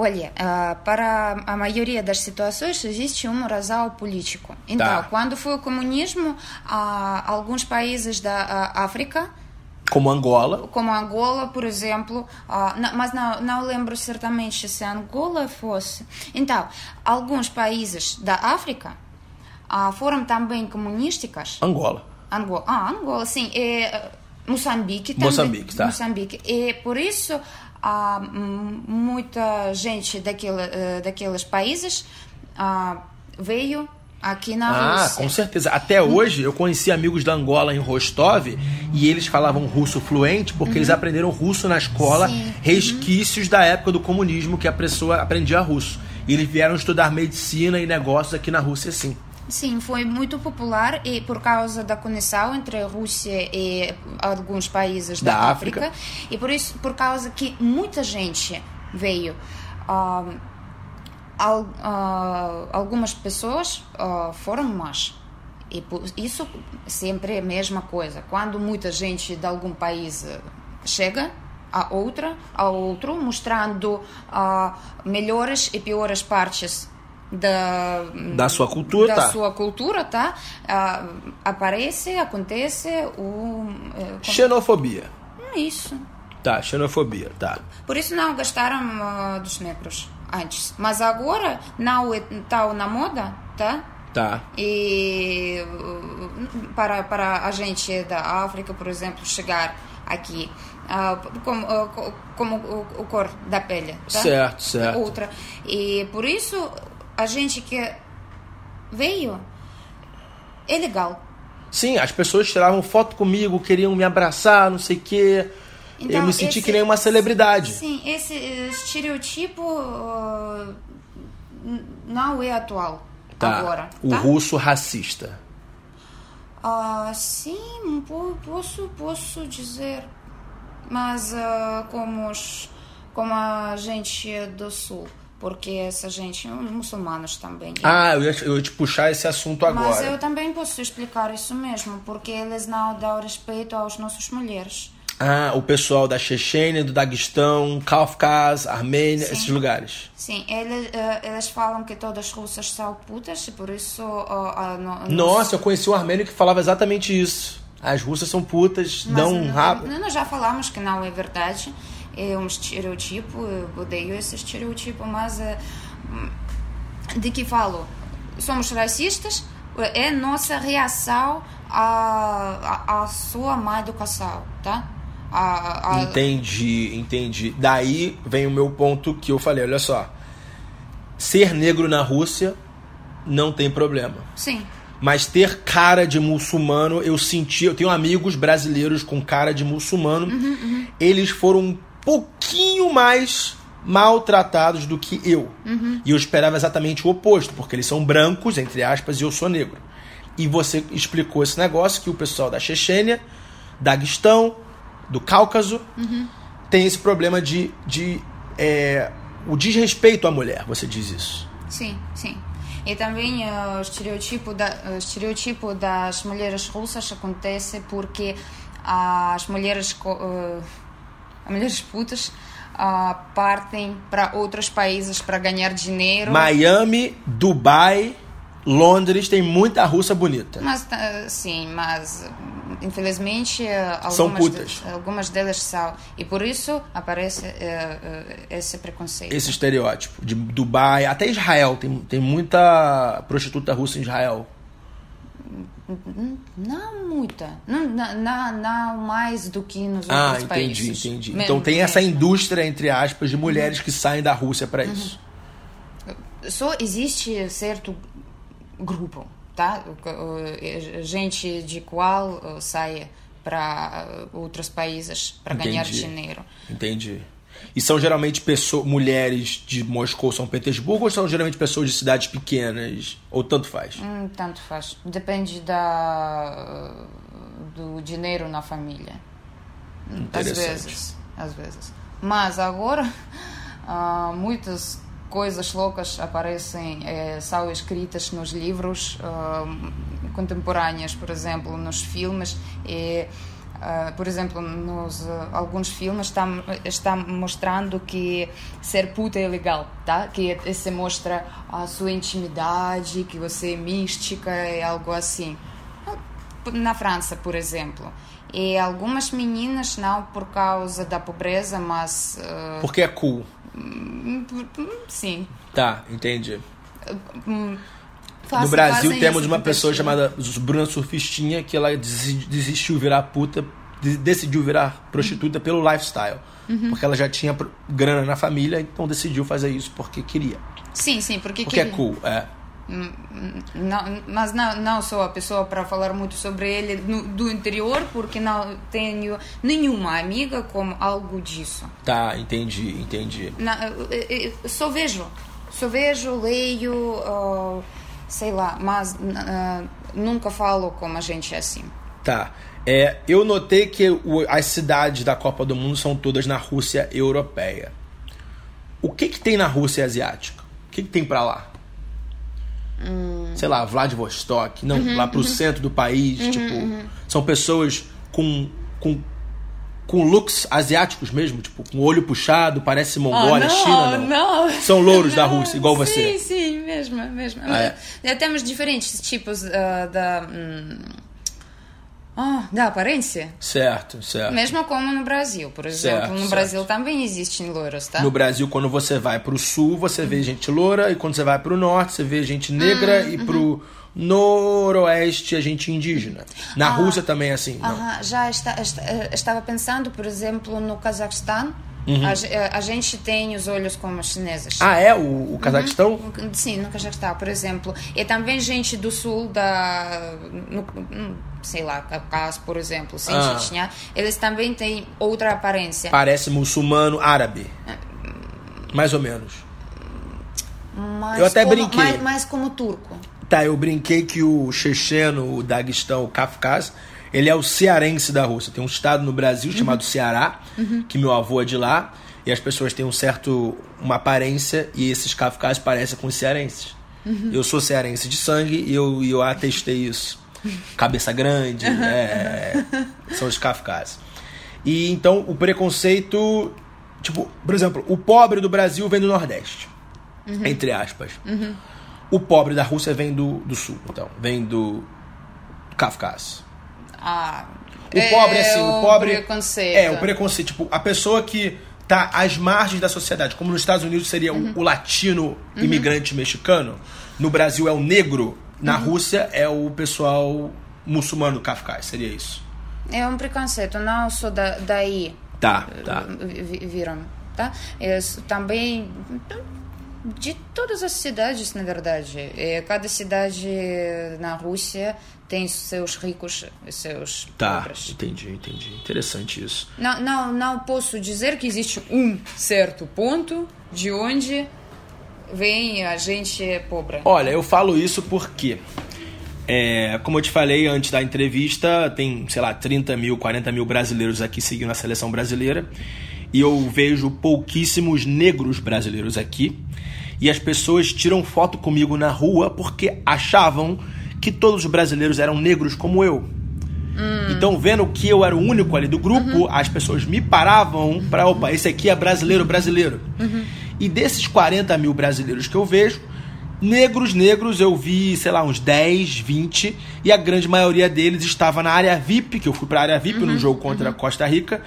S2: Olha, ah, para a maioria das situações existe um razão político. Então,
S1: Tá.
S2: quando foi o comunismo, alguns países da ah, África,
S1: Como Angola,
S2: como Angola, por exemplo, ah, mas não, não lembro certamente se Angola fosse. Então, alguns países da África foram também comunísticas.
S1: Angola.
S2: Angola, ah, Angola, sim. É, Moçambique também.
S1: Moçambique, tá.
S2: Moçambique. E por isso há hum, muita gente daquele, eh, daqueles países ah, veio aqui na
S1: Ah,
S2: Rússia.
S1: com certeza. Até hoje eu conheci amigos da Angola em Rostov e eles falavam russo fluente porque eles aprenderam russo na escola,
S2: Uhum. Sim.
S1: resquícios da época do comunismo que a pessoa aprendia russo. E eles vieram estudar medicina e negócios aqui na Rússia, sim.
S2: Sim, foi muito popular e por causa da conexão entre a Rússia e alguns países da,
S1: Da
S2: África.
S1: África.
S2: e por isso por causa que muita gente veio ah, al- ah, algumas pessoas ah, foram más e por isso sempre é a mesma coisa quando muita gente de algum país chega a outra a outro mostrando melhores e piores partes da
S1: Da sua cultura,
S2: da
S1: tá.
S2: sua cultura, tá? Ah, aparece, acontece o eh,
S1: Xenofobia.
S2: como- isso.
S1: Tá, xenofobia, tá.
S2: Por isso não gostaram ah, dos negros antes, mas agora não está na moda, tá?
S1: Tá.
S2: E uh, para para a gente da África, por exemplo, chegar aqui ah, como, co- como o, o cor da pele, tá?
S1: Certo, certo.
S2: outra. E por isso a gente que veio é legal.
S1: Sim, as pessoas tiravam foto comigo, queriam me abraçar, não sei o quê. eu
S2: Então,
S1: me senti
S2: esse-
S1: que nem uma celebridade.
S2: Sim, esse estereotipo n- não é atual
S1: Tá.
S2: agora.
S1: o
S2: tá?
S1: russo racista.
S2: Ah, sim, po- posso, posso dizer. Mas ah, como, os, como a gente do sul, porque essa gente, os muçulmanos também.
S1: Ah, eu ia, eu ia te puxar esse assunto agora.
S2: Mas eu também posso explicar isso mesmo, porque eles não dão respeito aos nossos mulheres.
S1: Ah, o pessoal da Chechênia, do Daguestão, Kafkaz, Armênia,
S2: Sim.
S1: esses lugares.
S2: Sim, eles, eh, eles falam que todas as russas são putas e por isso. ah, ah, no-
S1: Nossa, eu conheci um armênio que falava exatamente isso. As russas são putas,
S2: Mas
S1: dão um
S2: n-
S1: rabo.
S2: Nós já falamos que não é verdade. É um estereotipo, eu odeio esse estereotipo, mas eh, de que falo? Somos racistas, é nossa reação à, à, à sua má educação, tá? A, a-
S1: Entendi, entendi. Daí vem o meu ponto que eu falei, olha só. Ser negro na Rússia não tem problema.
S2: Sim,
S1: Mas ter cara de muçulmano, eu senti. Eu tenho amigos brasileiros com cara de muçulmano. Eles foram pouquinho mais maltratados do que eu. E eu esperava exatamente o oposto, porque eles são brancos, entre aspas, e eu sou negro. E você explicou esse negócio que o pessoal da Chechênia, Daguestão, do Cáucaso, tem esse problema de. de é, o desrespeito à mulher, você diz isso.
S2: sim, sim. E também eh, o estereotipo, da, o estereotipo das mulheres russas acontece porque as mulheres, as mulheres putas ah, partem para outros países para ganhar dinheiro.
S1: Miami, Dubai, Londres, tem muita russa bonita.
S2: Mas, tá, sim, mas infelizmente
S1: São
S2: algumas,
S1: putas.
S2: de- algumas delas são. E por isso aparece eh, eh, esse preconceito.
S1: Esse estereótipo de Dubai, até Israel, tem, tem muita prostituta russa em Israel.
S2: Não muita. Não, não, não, mais do que nos
S1: Ah,
S2: outros
S1: entendi,
S2: países.
S1: entendi.
S2: Mesmo-
S1: Então tem essa indústria, entre aspas, de mulheres que saem da Rússia para isso.
S2: Só existe certo grupo, tá? Gente de qual uh, sai para outros países para ganhar
S1: Entendi.
S2: dinheiro.
S1: Entendi. E são geralmente pessoas, mulheres de Moscou, São Petersburgo, ou são geralmente pessoas de cidades pequenas? Ou tanto faz?
S2: Hum, tanto faz. Depende da do dinheiro na família. Às vezes, às vezes. Mas agora (laughs) ah, muitas coisas loucas aparecem, eh, são escritas nos livros ah, contemporâneos, por exemplo, nos filmes e ah, por exemplo, nos ah, alguns filmes está está mostrando que ser puta é legal, tá? Que se mostra a sua intimidade, que você é mística e algo assim. Na França, por exemplo. E algumas meninas não por causa da pobreza, mas ah,
S1: Porque é cool.
S2: sim.
S1: Tá, entendi.
S2: Fazem-
S1: no Brasil temos uma pessoa chamada Bruna Surfistinha que ela desi- desistiu virar puta de- decidiu virar prostituta pelo lifestyle. Porque ela já tinha grana na família, então decidiu fazer isso porque queria.
S2: Sim, sim, porque,
S1: Porque é
S2: que-
S1: cool, é.
S2: Não, mas não, não sou a pessoa para falar muito sobre ele no- do interior, porque não tenho nenhuma amiga com algo disso.
S1: Tá, entendi, entendi.
S2: Não, eu- eu- eu só vejo, só vejo, leio, ah, sei lá, mas ah, nunca falo com a gente assim.
S1: Tá. É, eu notei que o- as cidades da Copa do Mundo são todas na Rússia europeia. O que que tem na Rússia asiática? O que que tem pra lá? Sei lá, Vladivostok, não, lá pro centro do país, tipo, são pessoas com, com com looks asiáticos mesmo, tipo, com o olho puxado, parece Mongólia, China, não. São louros da Rússia, igual você.
S2: Sim, sim, mesmo, mesmo.
S1: Ah, é?
S2: Eh, Temos diferentes tipos ah, da, hum, ah, da aparência.
S1: Certo, certo.
S2: Mesmo como no Brasil, por exemplo.
S1: Certo,
S2: no
S1: certo.
S2: Brasil também existem loiros, tá?
S1: No Brasil, quando você vai pro sul, você vê gente loura, e quando você vai pro norte, você vê gente negra,
S2: Hum,
S1: e pro noroeste, a gente indígena. Na Rússia também é assim.
S2: Aham, já está, esta- eh, estava pensando, por exemplo, no Cazaquistão. A, ge- eh, a gente tem os olhos como os chineses.
S1: Ah, é? O, o Cazaquistão?
S2: Sim, no Cazaquistão, por exemplo. E também gente do sul da. no- hum, sei lá, Cáucaso, por exemplo, sim,
S1: Ah.
S2: Chechnya, eles também têm outra aparência.
S1: Parece muçulmano árabe. Mais ou menos.
S2: Mas
S1: Eu até
S2: como,
S1: brinquei.
S2: Mais, mais como turco.
S1: Tá, eu brinquei que o checheno, o Daguestão, o Kafkaz, ele é o cearense da Rússia. Tem um estado no Brasil chamado Ceará, que meu avô é de lá, e as pessoas têm um certo uma aparência e esses Kafkaz parecem com os cearenses. Eu sou cearense de sangue e eu, eu atestei isso. Cabeça grande, é, são os Kafkaz. E então o preconceito, tipo, por exemplo, o pobre do Brasil vem do Nordeste, entre aspas. O pobre da Rússia vem do, do sul, então. Vem do Kafkaz.
S2: Ah,
S1: O pobre, assim, o pobre.
S2: preconceito.
S1: É, o preconceito. Tipo, a pessoa que tá às margens da sociedade, como nos Estados Unidos seria o- o latino imigrante mexicano, no Brasil é o negro, na Rússia é o pessoal muçulmano Kafkaz, seria isso.
S2: É um preconceito, não só da, daí
S1: Tá, tá.
S2: vi- vi- viram, tá? É, s- também de todas as cidades, na verdade. É, cada cidade na Rússia tem seus ricos e seus
S1: Tá,
S2: pobres.
S1: entendi, entendi. Interessante isso.
S2: Não, não, não posso dizer que existe um certo ponto de onde vem a gente pobre.
S1: Olha, eu falo isso porque, é, como eu te falei antes da entrevista, tem, sei lá, 30 mil, 40 mil brasileiros aqui seguindo a seleção brasileira. E eu vejo pouquíssimos negros brasileiros aqui. E as pessoas tiram foto comigo na rua porque achavam que todos os brasileiros eram negros como eu. Então, vendo que eu era o único ali do grupo, as pessoas me paravam para, opa, esse aqui é brasileiro, brasileiro. E desses 40 mil brasileiros que eu vejo, negros, negros, eu vi, sei lá, uns 10, 20, e a grande maioria deles estava na área VIP, que eu fui para a área VIP no jogo contra a Costa Rica,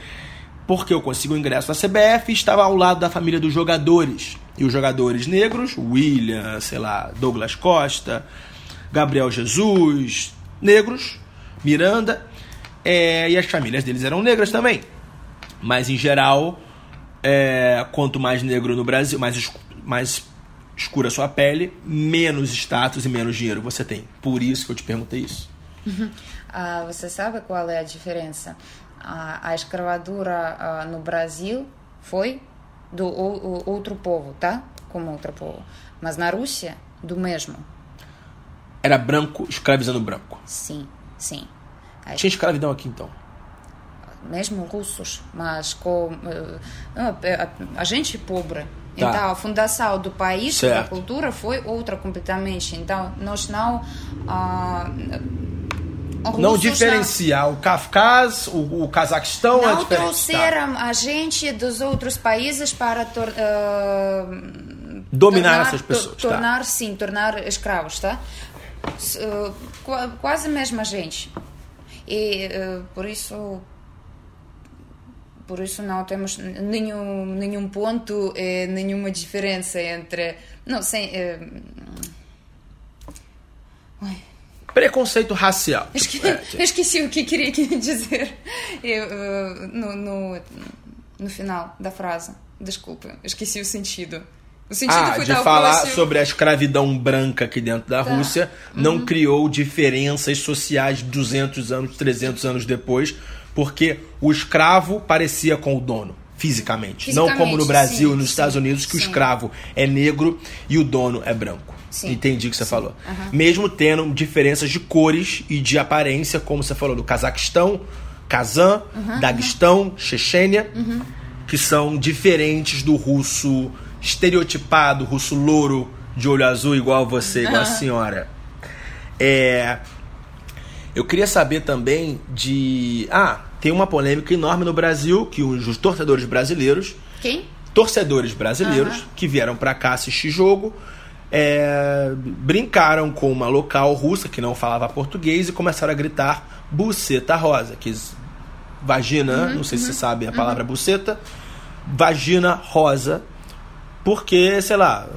S1: porque eu consegui o ingresso na CBF e estava ao lado da família dos jogadores. E os jogadores negros, William, sei lá, Douglas Costa, Gabriel Jesus, negros, Miranda, é, e as famílias deles eram negras também. Mas em geral, é, quanto mais negro no Brasil, mais, mais escura a sua pele, menos status e menos dinheiro você tem. Por isso que eu te perguntei isso. (laughs)
S2: Ah, você sabe qual é a diferença? Ah, a escravatura ah, no Brasil foi do outro povo, tá? Como outro povo. Mas na Rússia, do mesmo.
S1: Era branco escravizando branco.
S2: Sim, sim. A
S1: Tinha escravidão aqui então.
S2: mesmo russos, mas com eh, a, a gente pobre.
S1: Tá.
S2: Então, a fundação do país,
S1: Certo.
S2: da cultura, foi outra completamente. Então, nós não. ah,
S1: Não diferenciar o Kafkaz, o, o Cazaquistão é
S2: Não.
S1: Tá.
S2: trouxeram a gente dos outros países para tor ah,
S1: Dominar
S2: tornar-
S1: essas pessoas,
S2: to-
S1: tá.
S2: Tornar, sim, tornar escravos, tá? Qua- quase a mesma gente. E ah, por isso por isso não temos nenhum nenhum ponto eh, nenhuma diferença entre não sem eh,
S1: Preconceito racial.
S2: Esque...
S1: Tipo, é,
S2: Eu esqueci o que queria que- (laughs) dizer Eu, no, no, no final da frase. Desculpa, esqueci o sentido. O sentido
S1: Ah,
S2: foi
S1: de
S2: o
S1: falar
S2: próximo-
S1: sobre a escravidão branca aqui dentro da
S2: Tá.
S1: Rússia não criou diferenças sociais 200 anos, 300 anos depois, porque o escravo parecia com o dono, fisicamente. não como no
S2: Fisicamente,
S1: Brasil
S2: sim,
S1: e nos
S2: sim,
S1: Estados Unidos, que o
S2: sim.
S1: escravo é negro e o dono é branco.
S2: Sim,
S1: Entendi o que você falou.
S2: aham.
S1: Mesmo tendo diferenças de cores e de aparência, como você falou, do Cazaquistão, Kazan, Daguestão, Chechênia, que são diferentes do russo estereotipado, russo louro, de olho azul, igual você, igual a senhora. É. Eu queria saber também de. Ah, tem uma polêmica enorme no Brasil que os torcedores brasileiros
S2: Quem?
S1: torcedores brasileiros que vieram pra cá assistir jogo é, brincaram com uma local russa que não falava português e começaram a gritar buceta rosa, que vagina,
S2: Uhum,
S1: não sei se você sabe a palavra buceta, vagina rosa, porque, sei lá,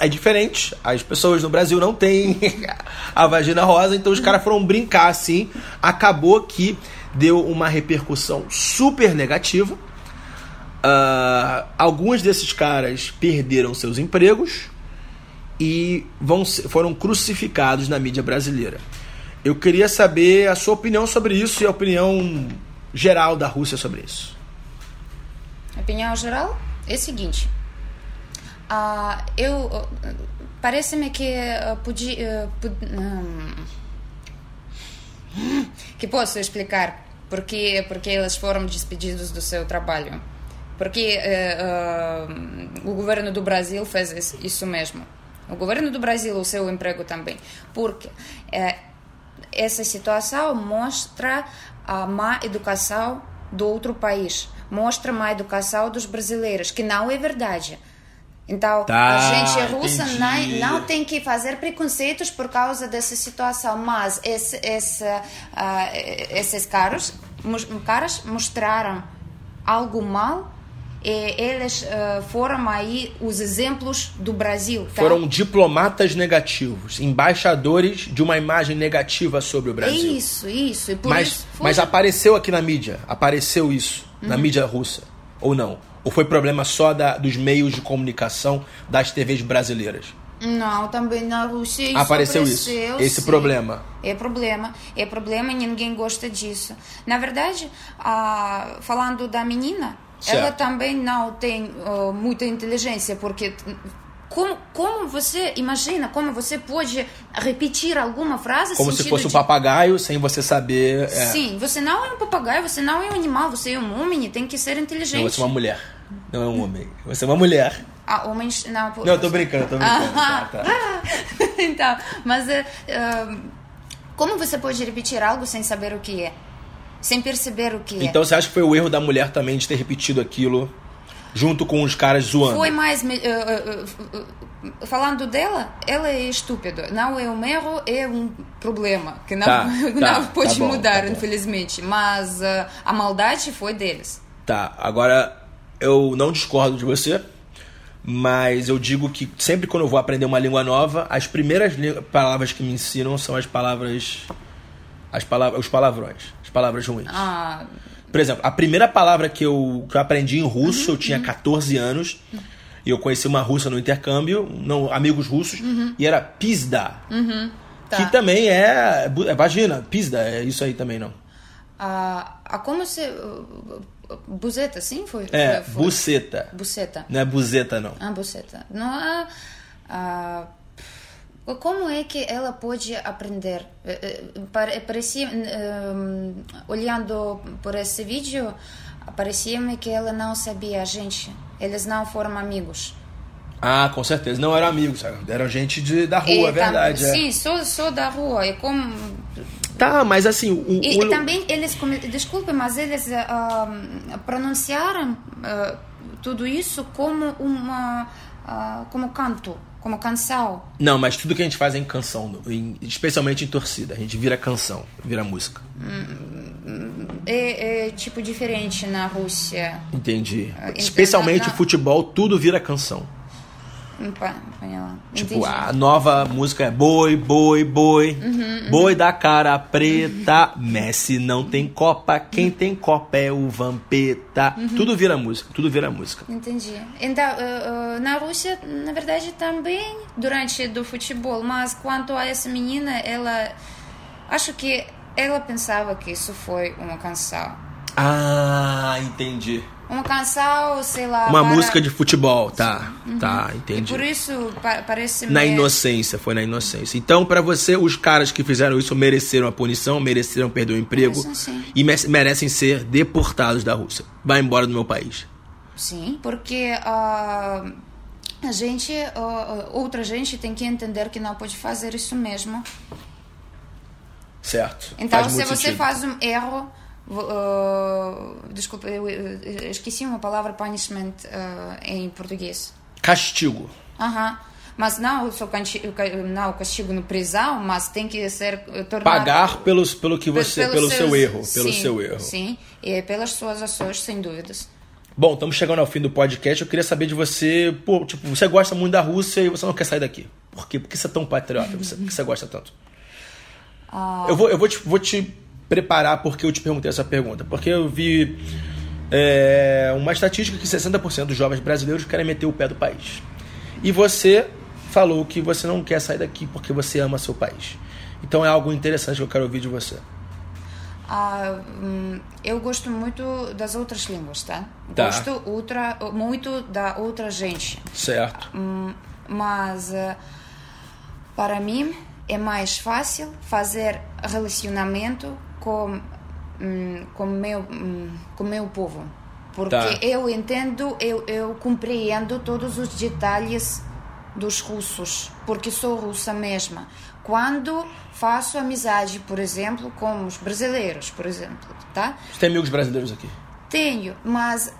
S1: é diferente. As pessoas no Brasil não têm (laughs) a vagina rosa, então os caras foram brincar assim. Acabou que deu uma repercussão super negativa. Ah, alguns desses caras perderam seus empregos e vão, foram crucificados na mídia brasileira. Eu queria saber a sua opinião sobre isso e a opinião geral da Rússia sobre isso.
S2: A opinião geral é o seguinte. Ah, eu ah, parece-me que pod- hum, que posso explicar porque porque eles foram despedidos do seu trabalho porque o governo do Brasil fez isso mesmo o governo do Brasil o seu emprego também porque eh, essa situação mostra a má educação do outro país, mostra a má educação dos brasileiros, que não é verdade. Então,
S1: Tá,
S2: a gente russa
S1: entendi.
S2: não, não tem que fazer preconceitos por causa dessa situação, mas esse, esse, ah, esses caras, caras mostraram algo mal eles ah, foram aí os exemplos do Brasil. Tá?
S1: Foram diplomatas negativos, embaixadores de uma imagem negativa sobre o Brasil.
S2: Isso, isso. E por
S1: Mas,
S2: isso foi-
S1: mas apareceu aqui na mídia? Apareceu isso na
S2: Uhum.
S1: mídia russa? Ou não? Ou foi problema só da, dos meios de comunicação das TVs brasileiras?
S2: Não, também na Rússia isso
S1: Apareceu isso,
S2: apareceu,
S1: esse
S2: sim.
S1: problema.
S2: É problema, é problema e ninguém gosta disso. Na verdade, ah, falando da menina,
S1: Certo.
S2: ela também não tem ah, muita inteligência, porque como, como você imagina, como você pode repetir alguma frase
S1: Como se fosse um
S2: de-
S1: papagaio sem você saber. É,
S2: Sim, você não é um papagaio, você não é um animal, você é um homem e tem que ser inteligente.
S1: não, você é uma mulher. Não é um homem. Você é uma mulher.
S2: Ah, homens não. por-
S1: Não, eu tô brincando, tô brincando.
S2: Ah,
S1: tá, tá. (laughs)
S2: então, mas é, como você pode repetir algo sem saber o que é? Sem perceber o que é?
S1: Então você acha que foi o erro da mulher também de ter repetido aquilo junto com os caras zoando?
S2: Foi mais. eh, eh, eh, falando dela, ela é estúpida. Não é um erro, é um problema. Que não,
S1: Tá, (laughs)
S2: não
S1: tá,
S2: pode
S1: tá bom,
S2: mudar,
S1: tá
S2: infelizmente. Mas eh, a maldade foi deles.
S1: Tá, agora eu não discordo de você, mas eu digo que sempre quando eu vou aprender uma língua nova, as primeiras palavras que me ensinam são as palavras. As palavras, os palavrões, as palavras ruins.
S2: Ah,
S1: Por exemplo, a primeira palavra que eu, que eu aprendi em russo,
S2: Uhum,
S1: eu tinha 14 anos, e eu conheci uma russa no intercâmbio, não, amigos russos, e era pizda. Que
S2: Uhum. tá.
S1: também é, é vagina, pizda, é isso aí também não.
S2: a, a como se. Buzeta, sim? Foi,
S1: É,
S2: foi, foi.
S1: buceta.
S2: Buceta.
S1: Não é buzeta, não.
S2: Ah, buceta. Não, ah, ah, como é que ela pode aprender? Eh, eh, pare- Parecia, hum, olhando por esse vídeo, parecia-me que ela não sabia a gente. Eles não foram amigos.
S1: Ah, com certeza. Não eram amigos, eram gente de, da rua, é
S2: E tam-
S1: verdade. é.
S2: Sim, só, só da rua. E como
S1: Tá, mas assim, o,
S2: E,
S1: o-
S2: e também eles, desculpe, mas eles ah, pronunciaram ah, tudo isso como uma, ah, como canto, como canção.
S1: Não, mas tudo que a gente faz é em canção, em- especialmente em torcida. A gente vira canção, vira música.
S2: É, é tipo diferente na Rússia.
S1: Entendi.
S2: Ah, então,
S1: Especialmente
S2: não-
S1: futebol, tudo vira canção.
S2: Pá, põe lá.
S1: Tipo,
S2: Entendi.
S1: a nova música é Boi, Boi, Boi.
S2: Uhum,
S1: Boi da cara preta. Messi não tem Copa. Quem tem Copa é o Vampeta.
S2: Uhum.
S1: Tudo vira música. Tudo vira música.
S2: Entendi. Então, eh, eh, na Rússia, na verdade, também durante do futebol, mas quanto a essa menina, ela acho que ela pensava que isso foi uma canção.
S1: Ah, entendi.
S2: Uma canção, sei lá.
S1: Uma
S2: para-
S1: música de futebol. Tá, tá,
S2: E
S1: entendi.
S2: por isso pa- parece
S1: Na
S2: meio-
S1: inocência, foi na inocência. Então, pra você, os caras que fizeram isso mereceram a punição, mereceram perder o emprego
S2: Merecem, sim.
S1: e me- merecem ser deportados da Rússia. Vai embora do meu país.
S2: Sim, porque ah, a gente, ah, outra gente tem que entender que não pode fazer isso mesmo.
S1: Certo.
S2: Então, se você
S1: sentido.
S2: faz um erro, ah, desculpa, eu, eu- eu esqueci uma palavra punishment ah, em português.
S1: Castigo.
S2: Aham. Mas não só canti- ca- não castigo no prisão, mas tem que ser eh, tornado
S1: Pagar pelos, pelo que você, pelo,
S2: seus-
S1: seu erro, pelo
S2: sim,
S1: seu erro.
S2: Sim, e pelas suas ações, sem dúvidas.
S1: Bom, estamos chegando ao fim do podcast. Eu queria saber de você, pô, tipo, você gosta muito da Rússia e você não quer sair daqui. Por quê? Por que você é tão patriota? Você- Por que você gosta tanto?
S2: Ah.
S1: Eu, vou, eu vou, te, vou te preparar porque eu te perguntei essa pergunta. Porque eu vi é, uma estatística que 60% dos jovens brasileiros querem meter o pé do país. E você falou que você não quer sair daqui porque você ama seu país. Então é algo interessante que eu quero ouvir de você.
S2: Ah, hum, eu gosto muito das outras línguas, tá?
S1: Tá.
S2: Gosto outra, muito da outra gente.
S1: Certo.
S2: Hum, mas eh, para mim é mais fácil fazer relacionamento com hum, com meu hum, com meu povo porque
S1: Tá.
S2: eu entendo eu, eu compreendo todos os detalhes dos russos porque sou russa mesma quando faço amizade por exemplo com os brasileiros por exemplo tá
S1: Você tem amigos brasileiros aqui?
S2: tenho, mas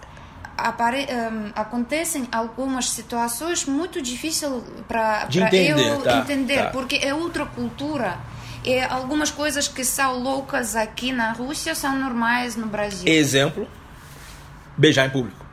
S2: apare- hum, acontecem algumas situações muito difíceis para eu
S1: tá,
S2: entender,
S1: tá.
S2: porque é outra cultura. E algumas coisas que são loucas aqui na Rússia são normais no Brasil.
S1: Exemplo: beijar em público.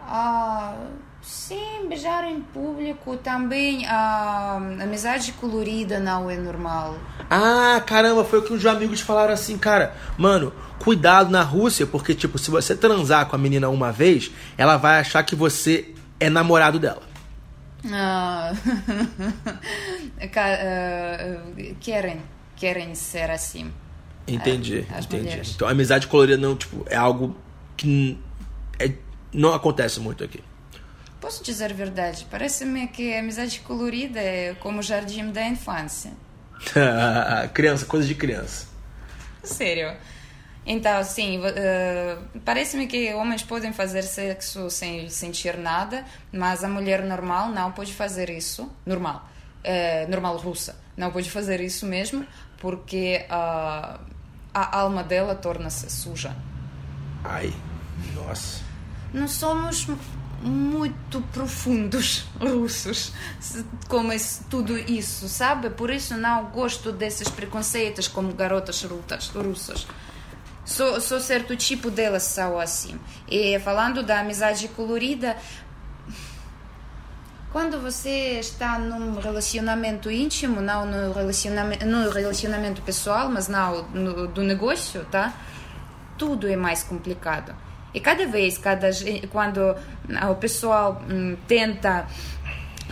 S2: Ah, sim, beijar em público também. A amizade colorida não é normal.
S1: Ah, caramba, foi o que os amigos falaram assim, cara. Mano, cuidado na Rússia, porque, tipo, se você transar com a menina uma vez, ela vai achar que você é namorado dela.
S2: Ah, (laughs) ah, querem, ser assim.
S1: Entendi,
S2: É,
S1: entendi.
S2: mulheres.
S1: Então, a amizade colorida não, tipo, é algo que é- não acontece muito aqui.
S2: Posso dizer a verdade? Parece-me que a amizade colorida é como o jardim da infância. (laughs)
S1: criança, coisa de criança.
S2: Sério. Então, sim, eh, parece-me que homens podem fazer sexo sem sentir nada, mas a mulher normal não pode fazer isso. Normal. Eh, normal russa. Não pode fazer isso mesmo, porque ah, a alma dela torna-se suja.
S1: Ai, nossa.
S2: Não somos muito profundos (laughs) russos como esse- tudo isso, sabe? Por isso não gosto desses preconceitos como garotas rutas- russas. Só, só certo tipo delas são assim. E falando da amizade colorida, quando você está num relacionamento íntimo, não no relacionamento, no relacionamento pessoal, mas não no, do negócio, tá? Tudo é mais complicado. E cada vez, cada, quando ah, o pessoal hum, tenta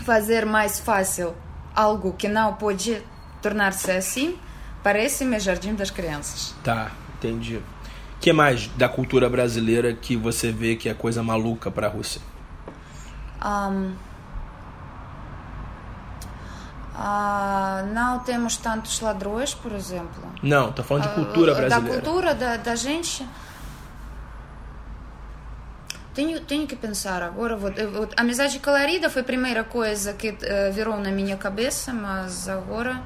S2: fazer mais fácil algo que não pode tornar-se assim, parece-me Jardim das Crianças.
S1: Tá, entendi. O que mais da cultura brasileira que você vê que é coisa maluca pra Rússia?
S2: Ahm, ah, não temos tantos ladrões, por exemplo.
S1: Não, tô falando de cultura
S2: Ah,
S1: brasileira.
S2: Da cultura da, da gente. Tenho, tenho que pensar agora. Eu vou- amizade colorida foi a primeira coisa que eh, virou na minha cabeça, mas agora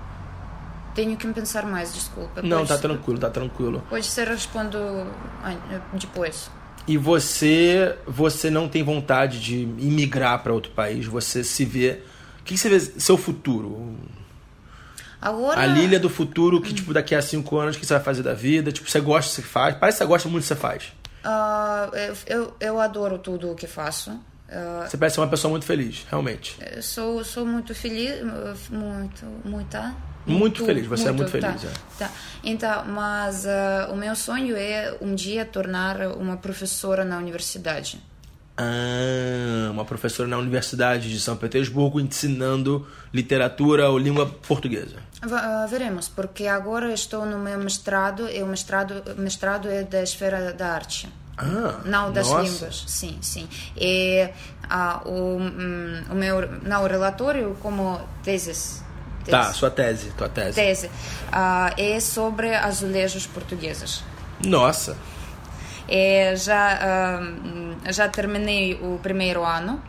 S2: tenho que pensar mais, desculpa.
S1: Não, tá tranquilo, tá tranquilo.
S2: Pode ser respondo depois.
S1: E você, você não tem vontade de imigrar para outro país? Você se vê. Que você vê seu futuro?
S2: Agora.
S1: A Lília do futuro, que tipo daqui a cinco anos, o que você vai fazer da vida? Tipo, você gosta do que você faz? Parece que você gosta muito do que você faz.
S2: Ah, eu, eu, eu adoro tudo o que faço. Uh,
S1: Você parece ser uma pessoa muito feliz, realmente.
S2: sou, sou muito feliz, muito, muita.
S1: Muito feliz, você é muito
S2: tá,
S1: feliz, é.
S2: Tá. Então, mas uh, o meu sonho é um dia tornar uma professora na universidade.
S1: Ah, uma professora na Universidade de São Petersburgo ensinando literatura ou língua portuguesa.
S2: Uh, veremos, porque agora estou no meu mestrado e o mestrado, mestrado é da esfera da arte.
S1: Ah,
S2: não das
S1: nossa.
S2: línguas, sim, sim. E ah, o, um, o meu não, o relatório como teses.
S1: Tá, sua tese, tua tese.
S2: Tese ah, é sobre azulejos portugueses.
S1: Nossa.
S2: É, já ah, já terminei o primeiro ano,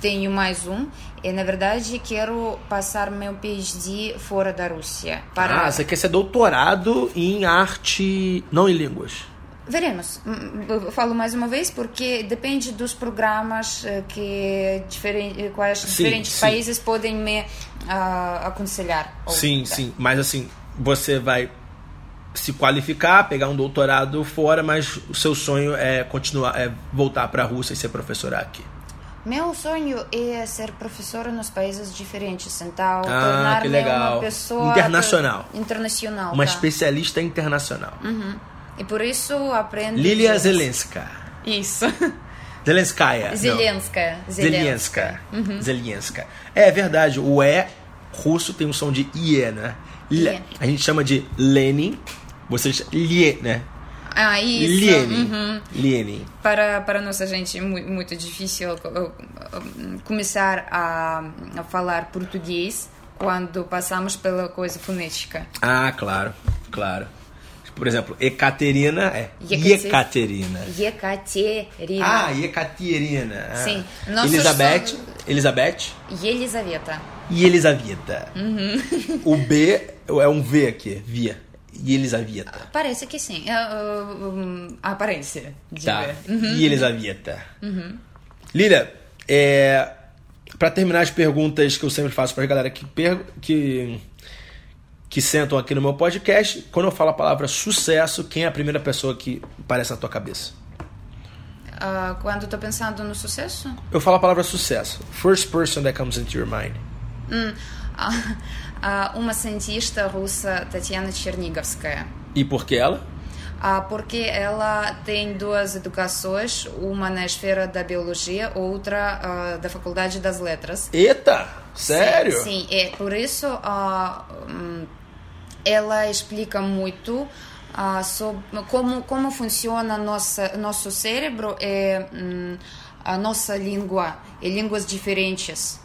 S2: tenho mais um e na verdade quero passar meu PhD fora da Rússia. Para...
S1: Ah, você quer ser doutorado em arte, não em línguas.
S2: Veremos. Eu falo mais uma vez porque depende dos programas eh, que diferente, quais
S1: Sim,
S2: diferentes
S1: sim.
S2: países podem me ah, aconselhar.
S1: Sim, sim. Mas assim, você vai se qualificar, pegar um doutorado fora, mas o seu sonho é continuar, é voltar para a Rússia e ser professora aqui.
S2: Meu sonho é ser professora nos países diferentes, então
S1: Ah,
S2: tornar-me uma pessoa
S1: Internacional.
S2: internacional.
S1: Uma
S2: tá?
S1: especialista internacional.
S2: E por isso aprendo.
S1: Lilia. Zelenska.
S2: Isso. (laughs)
S1: Zelenskaya. não.
S2: Zelenska.
S1: Zelenska.
S2: Uhum.
S1: Zelenska. É verdade, o E russo tem um som de IE, né? A gente chama de Lenin, vocês lhe, né?
S2: Ah, isso.
S1: Liene.
S2: Uhum.
S1: Liene.
S2: Para, para nossa gente, muito, muito difícil começar a, a falar português quando passamos pela coisa fonética.
S1: Ah, claro, claro. Por exemplo, Ekaterina é Ekaterina.
S2: Ekaterina.
S1: Ah, Ekaterina. Ah.
S2: Sim. Nossos
S1: Elizabeth.
S2: Somos...
S1: Elizabeth.
S2: Elisaveta.
S1: E Elisaveta.
S2: Uhum.
S1: O B é um V aqui, via. E Elisaveta.
S2: Parece que sim. É, uh, um, a aparência
S1: Tá.
S2: Uhum.
S1: E Elisaveta. Lília, é, para terminar as perguntas que eu sempre faço para a galera que, que, que sentam aqui no meu podcast, quando eu falo a palavra sucesso, quem é a primeira pessoa que aparece na tua cabeça?
S2: Ah, quando estou pensando no sucesso,
S1: Eu falo a palavra sucesso. First person that comes into your mind.
S2: hum, ah, uma cientista russa, Tatiana Chernigovskaya.
S1: E por que ela?
S2: Porque ela tem duas educações, uma na esfera da biologia, outra ah, da faculdade das letras.
S1: Eita! Sério?
S2: Sim, sim. é por isso ah, hum, ela explica muito ah, sobre como como funciona nossa nosso cérebro e hum, a nossa língua e línguas diferentes.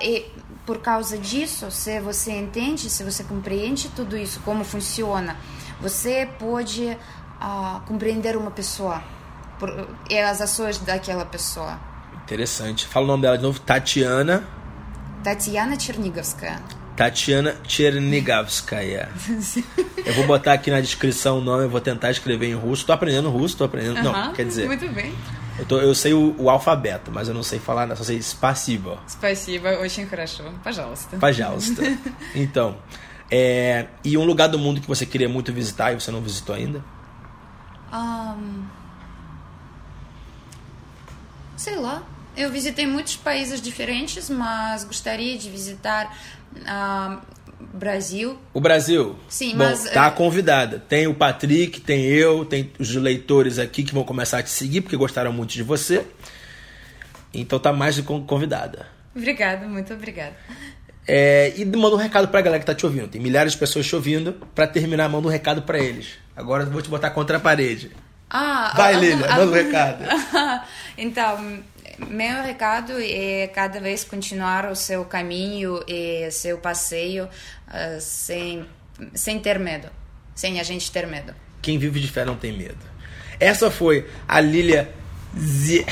S2: E por causa disso, se você entende, se você compreende tudo isso, como funciona, você pode ah, compreender uma pessoa por, e as ações daquela pessoa.
S1: Interessante. Fala o nome dela de novo: Tatiana.
S2: Tatiana Chernigovskaya.
S1: Tatiana Chernigovskaya. É. (laughs) eu vou botar aqui na descrição o nome, eu vou tentar escrever em russo. Estou aprendendo russo, Estou aprendendo. Uh
S2: -huh, não,
S1: quer dizer.
S2: Muito bem.
S1: eu, tô- eu sei o, o alfabeto, mas eu não sei falar, só sei спасибо.
S2: Спасибо, очень хорошо. Пожалуйста.
S1: Пожалуйста. Então, é, e um lugar do mundo que você queria muito visitar e você não visitou ainda?
S2: Ahn, sei lá. Eu visitei muitos países diferentes, mas gostaria de visitar ah, Brasil.
S1: O Brasil?
S2: Sim,
S1: Bom,
S2: mas,
S1: tá
S2: é-
S1: convidada. Tem o Patrick, tem eu, tem os leitores aqui que vão começar a te seguir porque gostaram muito de você. Então tá mais de con- convidada.
S2: Obrigada, muito obrigada.
S1: É, e manda um recado pra galera que tá te ouvindo. Tem milhares de pessoas te ouvindo. Pra terminar, manda um recado pra eles. Agora eu vou te botar contra a parede.
S2: Ah,
S1: Vai,
S2: algum-
S1: Lília,
S2: algum-
S1: manda um recado. (laughs)
S2: então, meu recado é cada vez continuar o seu caminho e seu passeio ah, sem, sem ter medo. Sem a gente ter medo.
S1: Quem vive de fé não tem medo. Essa foi a Lilia Zie...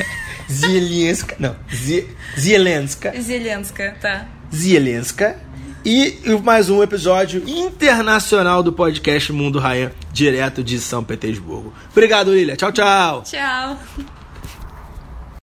S1: (laughs) Zielinska. Não, Zie... Zielenska.
S2: Zelenska, tá?
S1: Zielenska. E mais um episódio internacional do podcast Mundo Rayan, direto de São Petersburgo. Obrigado, Lilia. Tchau, tchau.
S2: Tchau.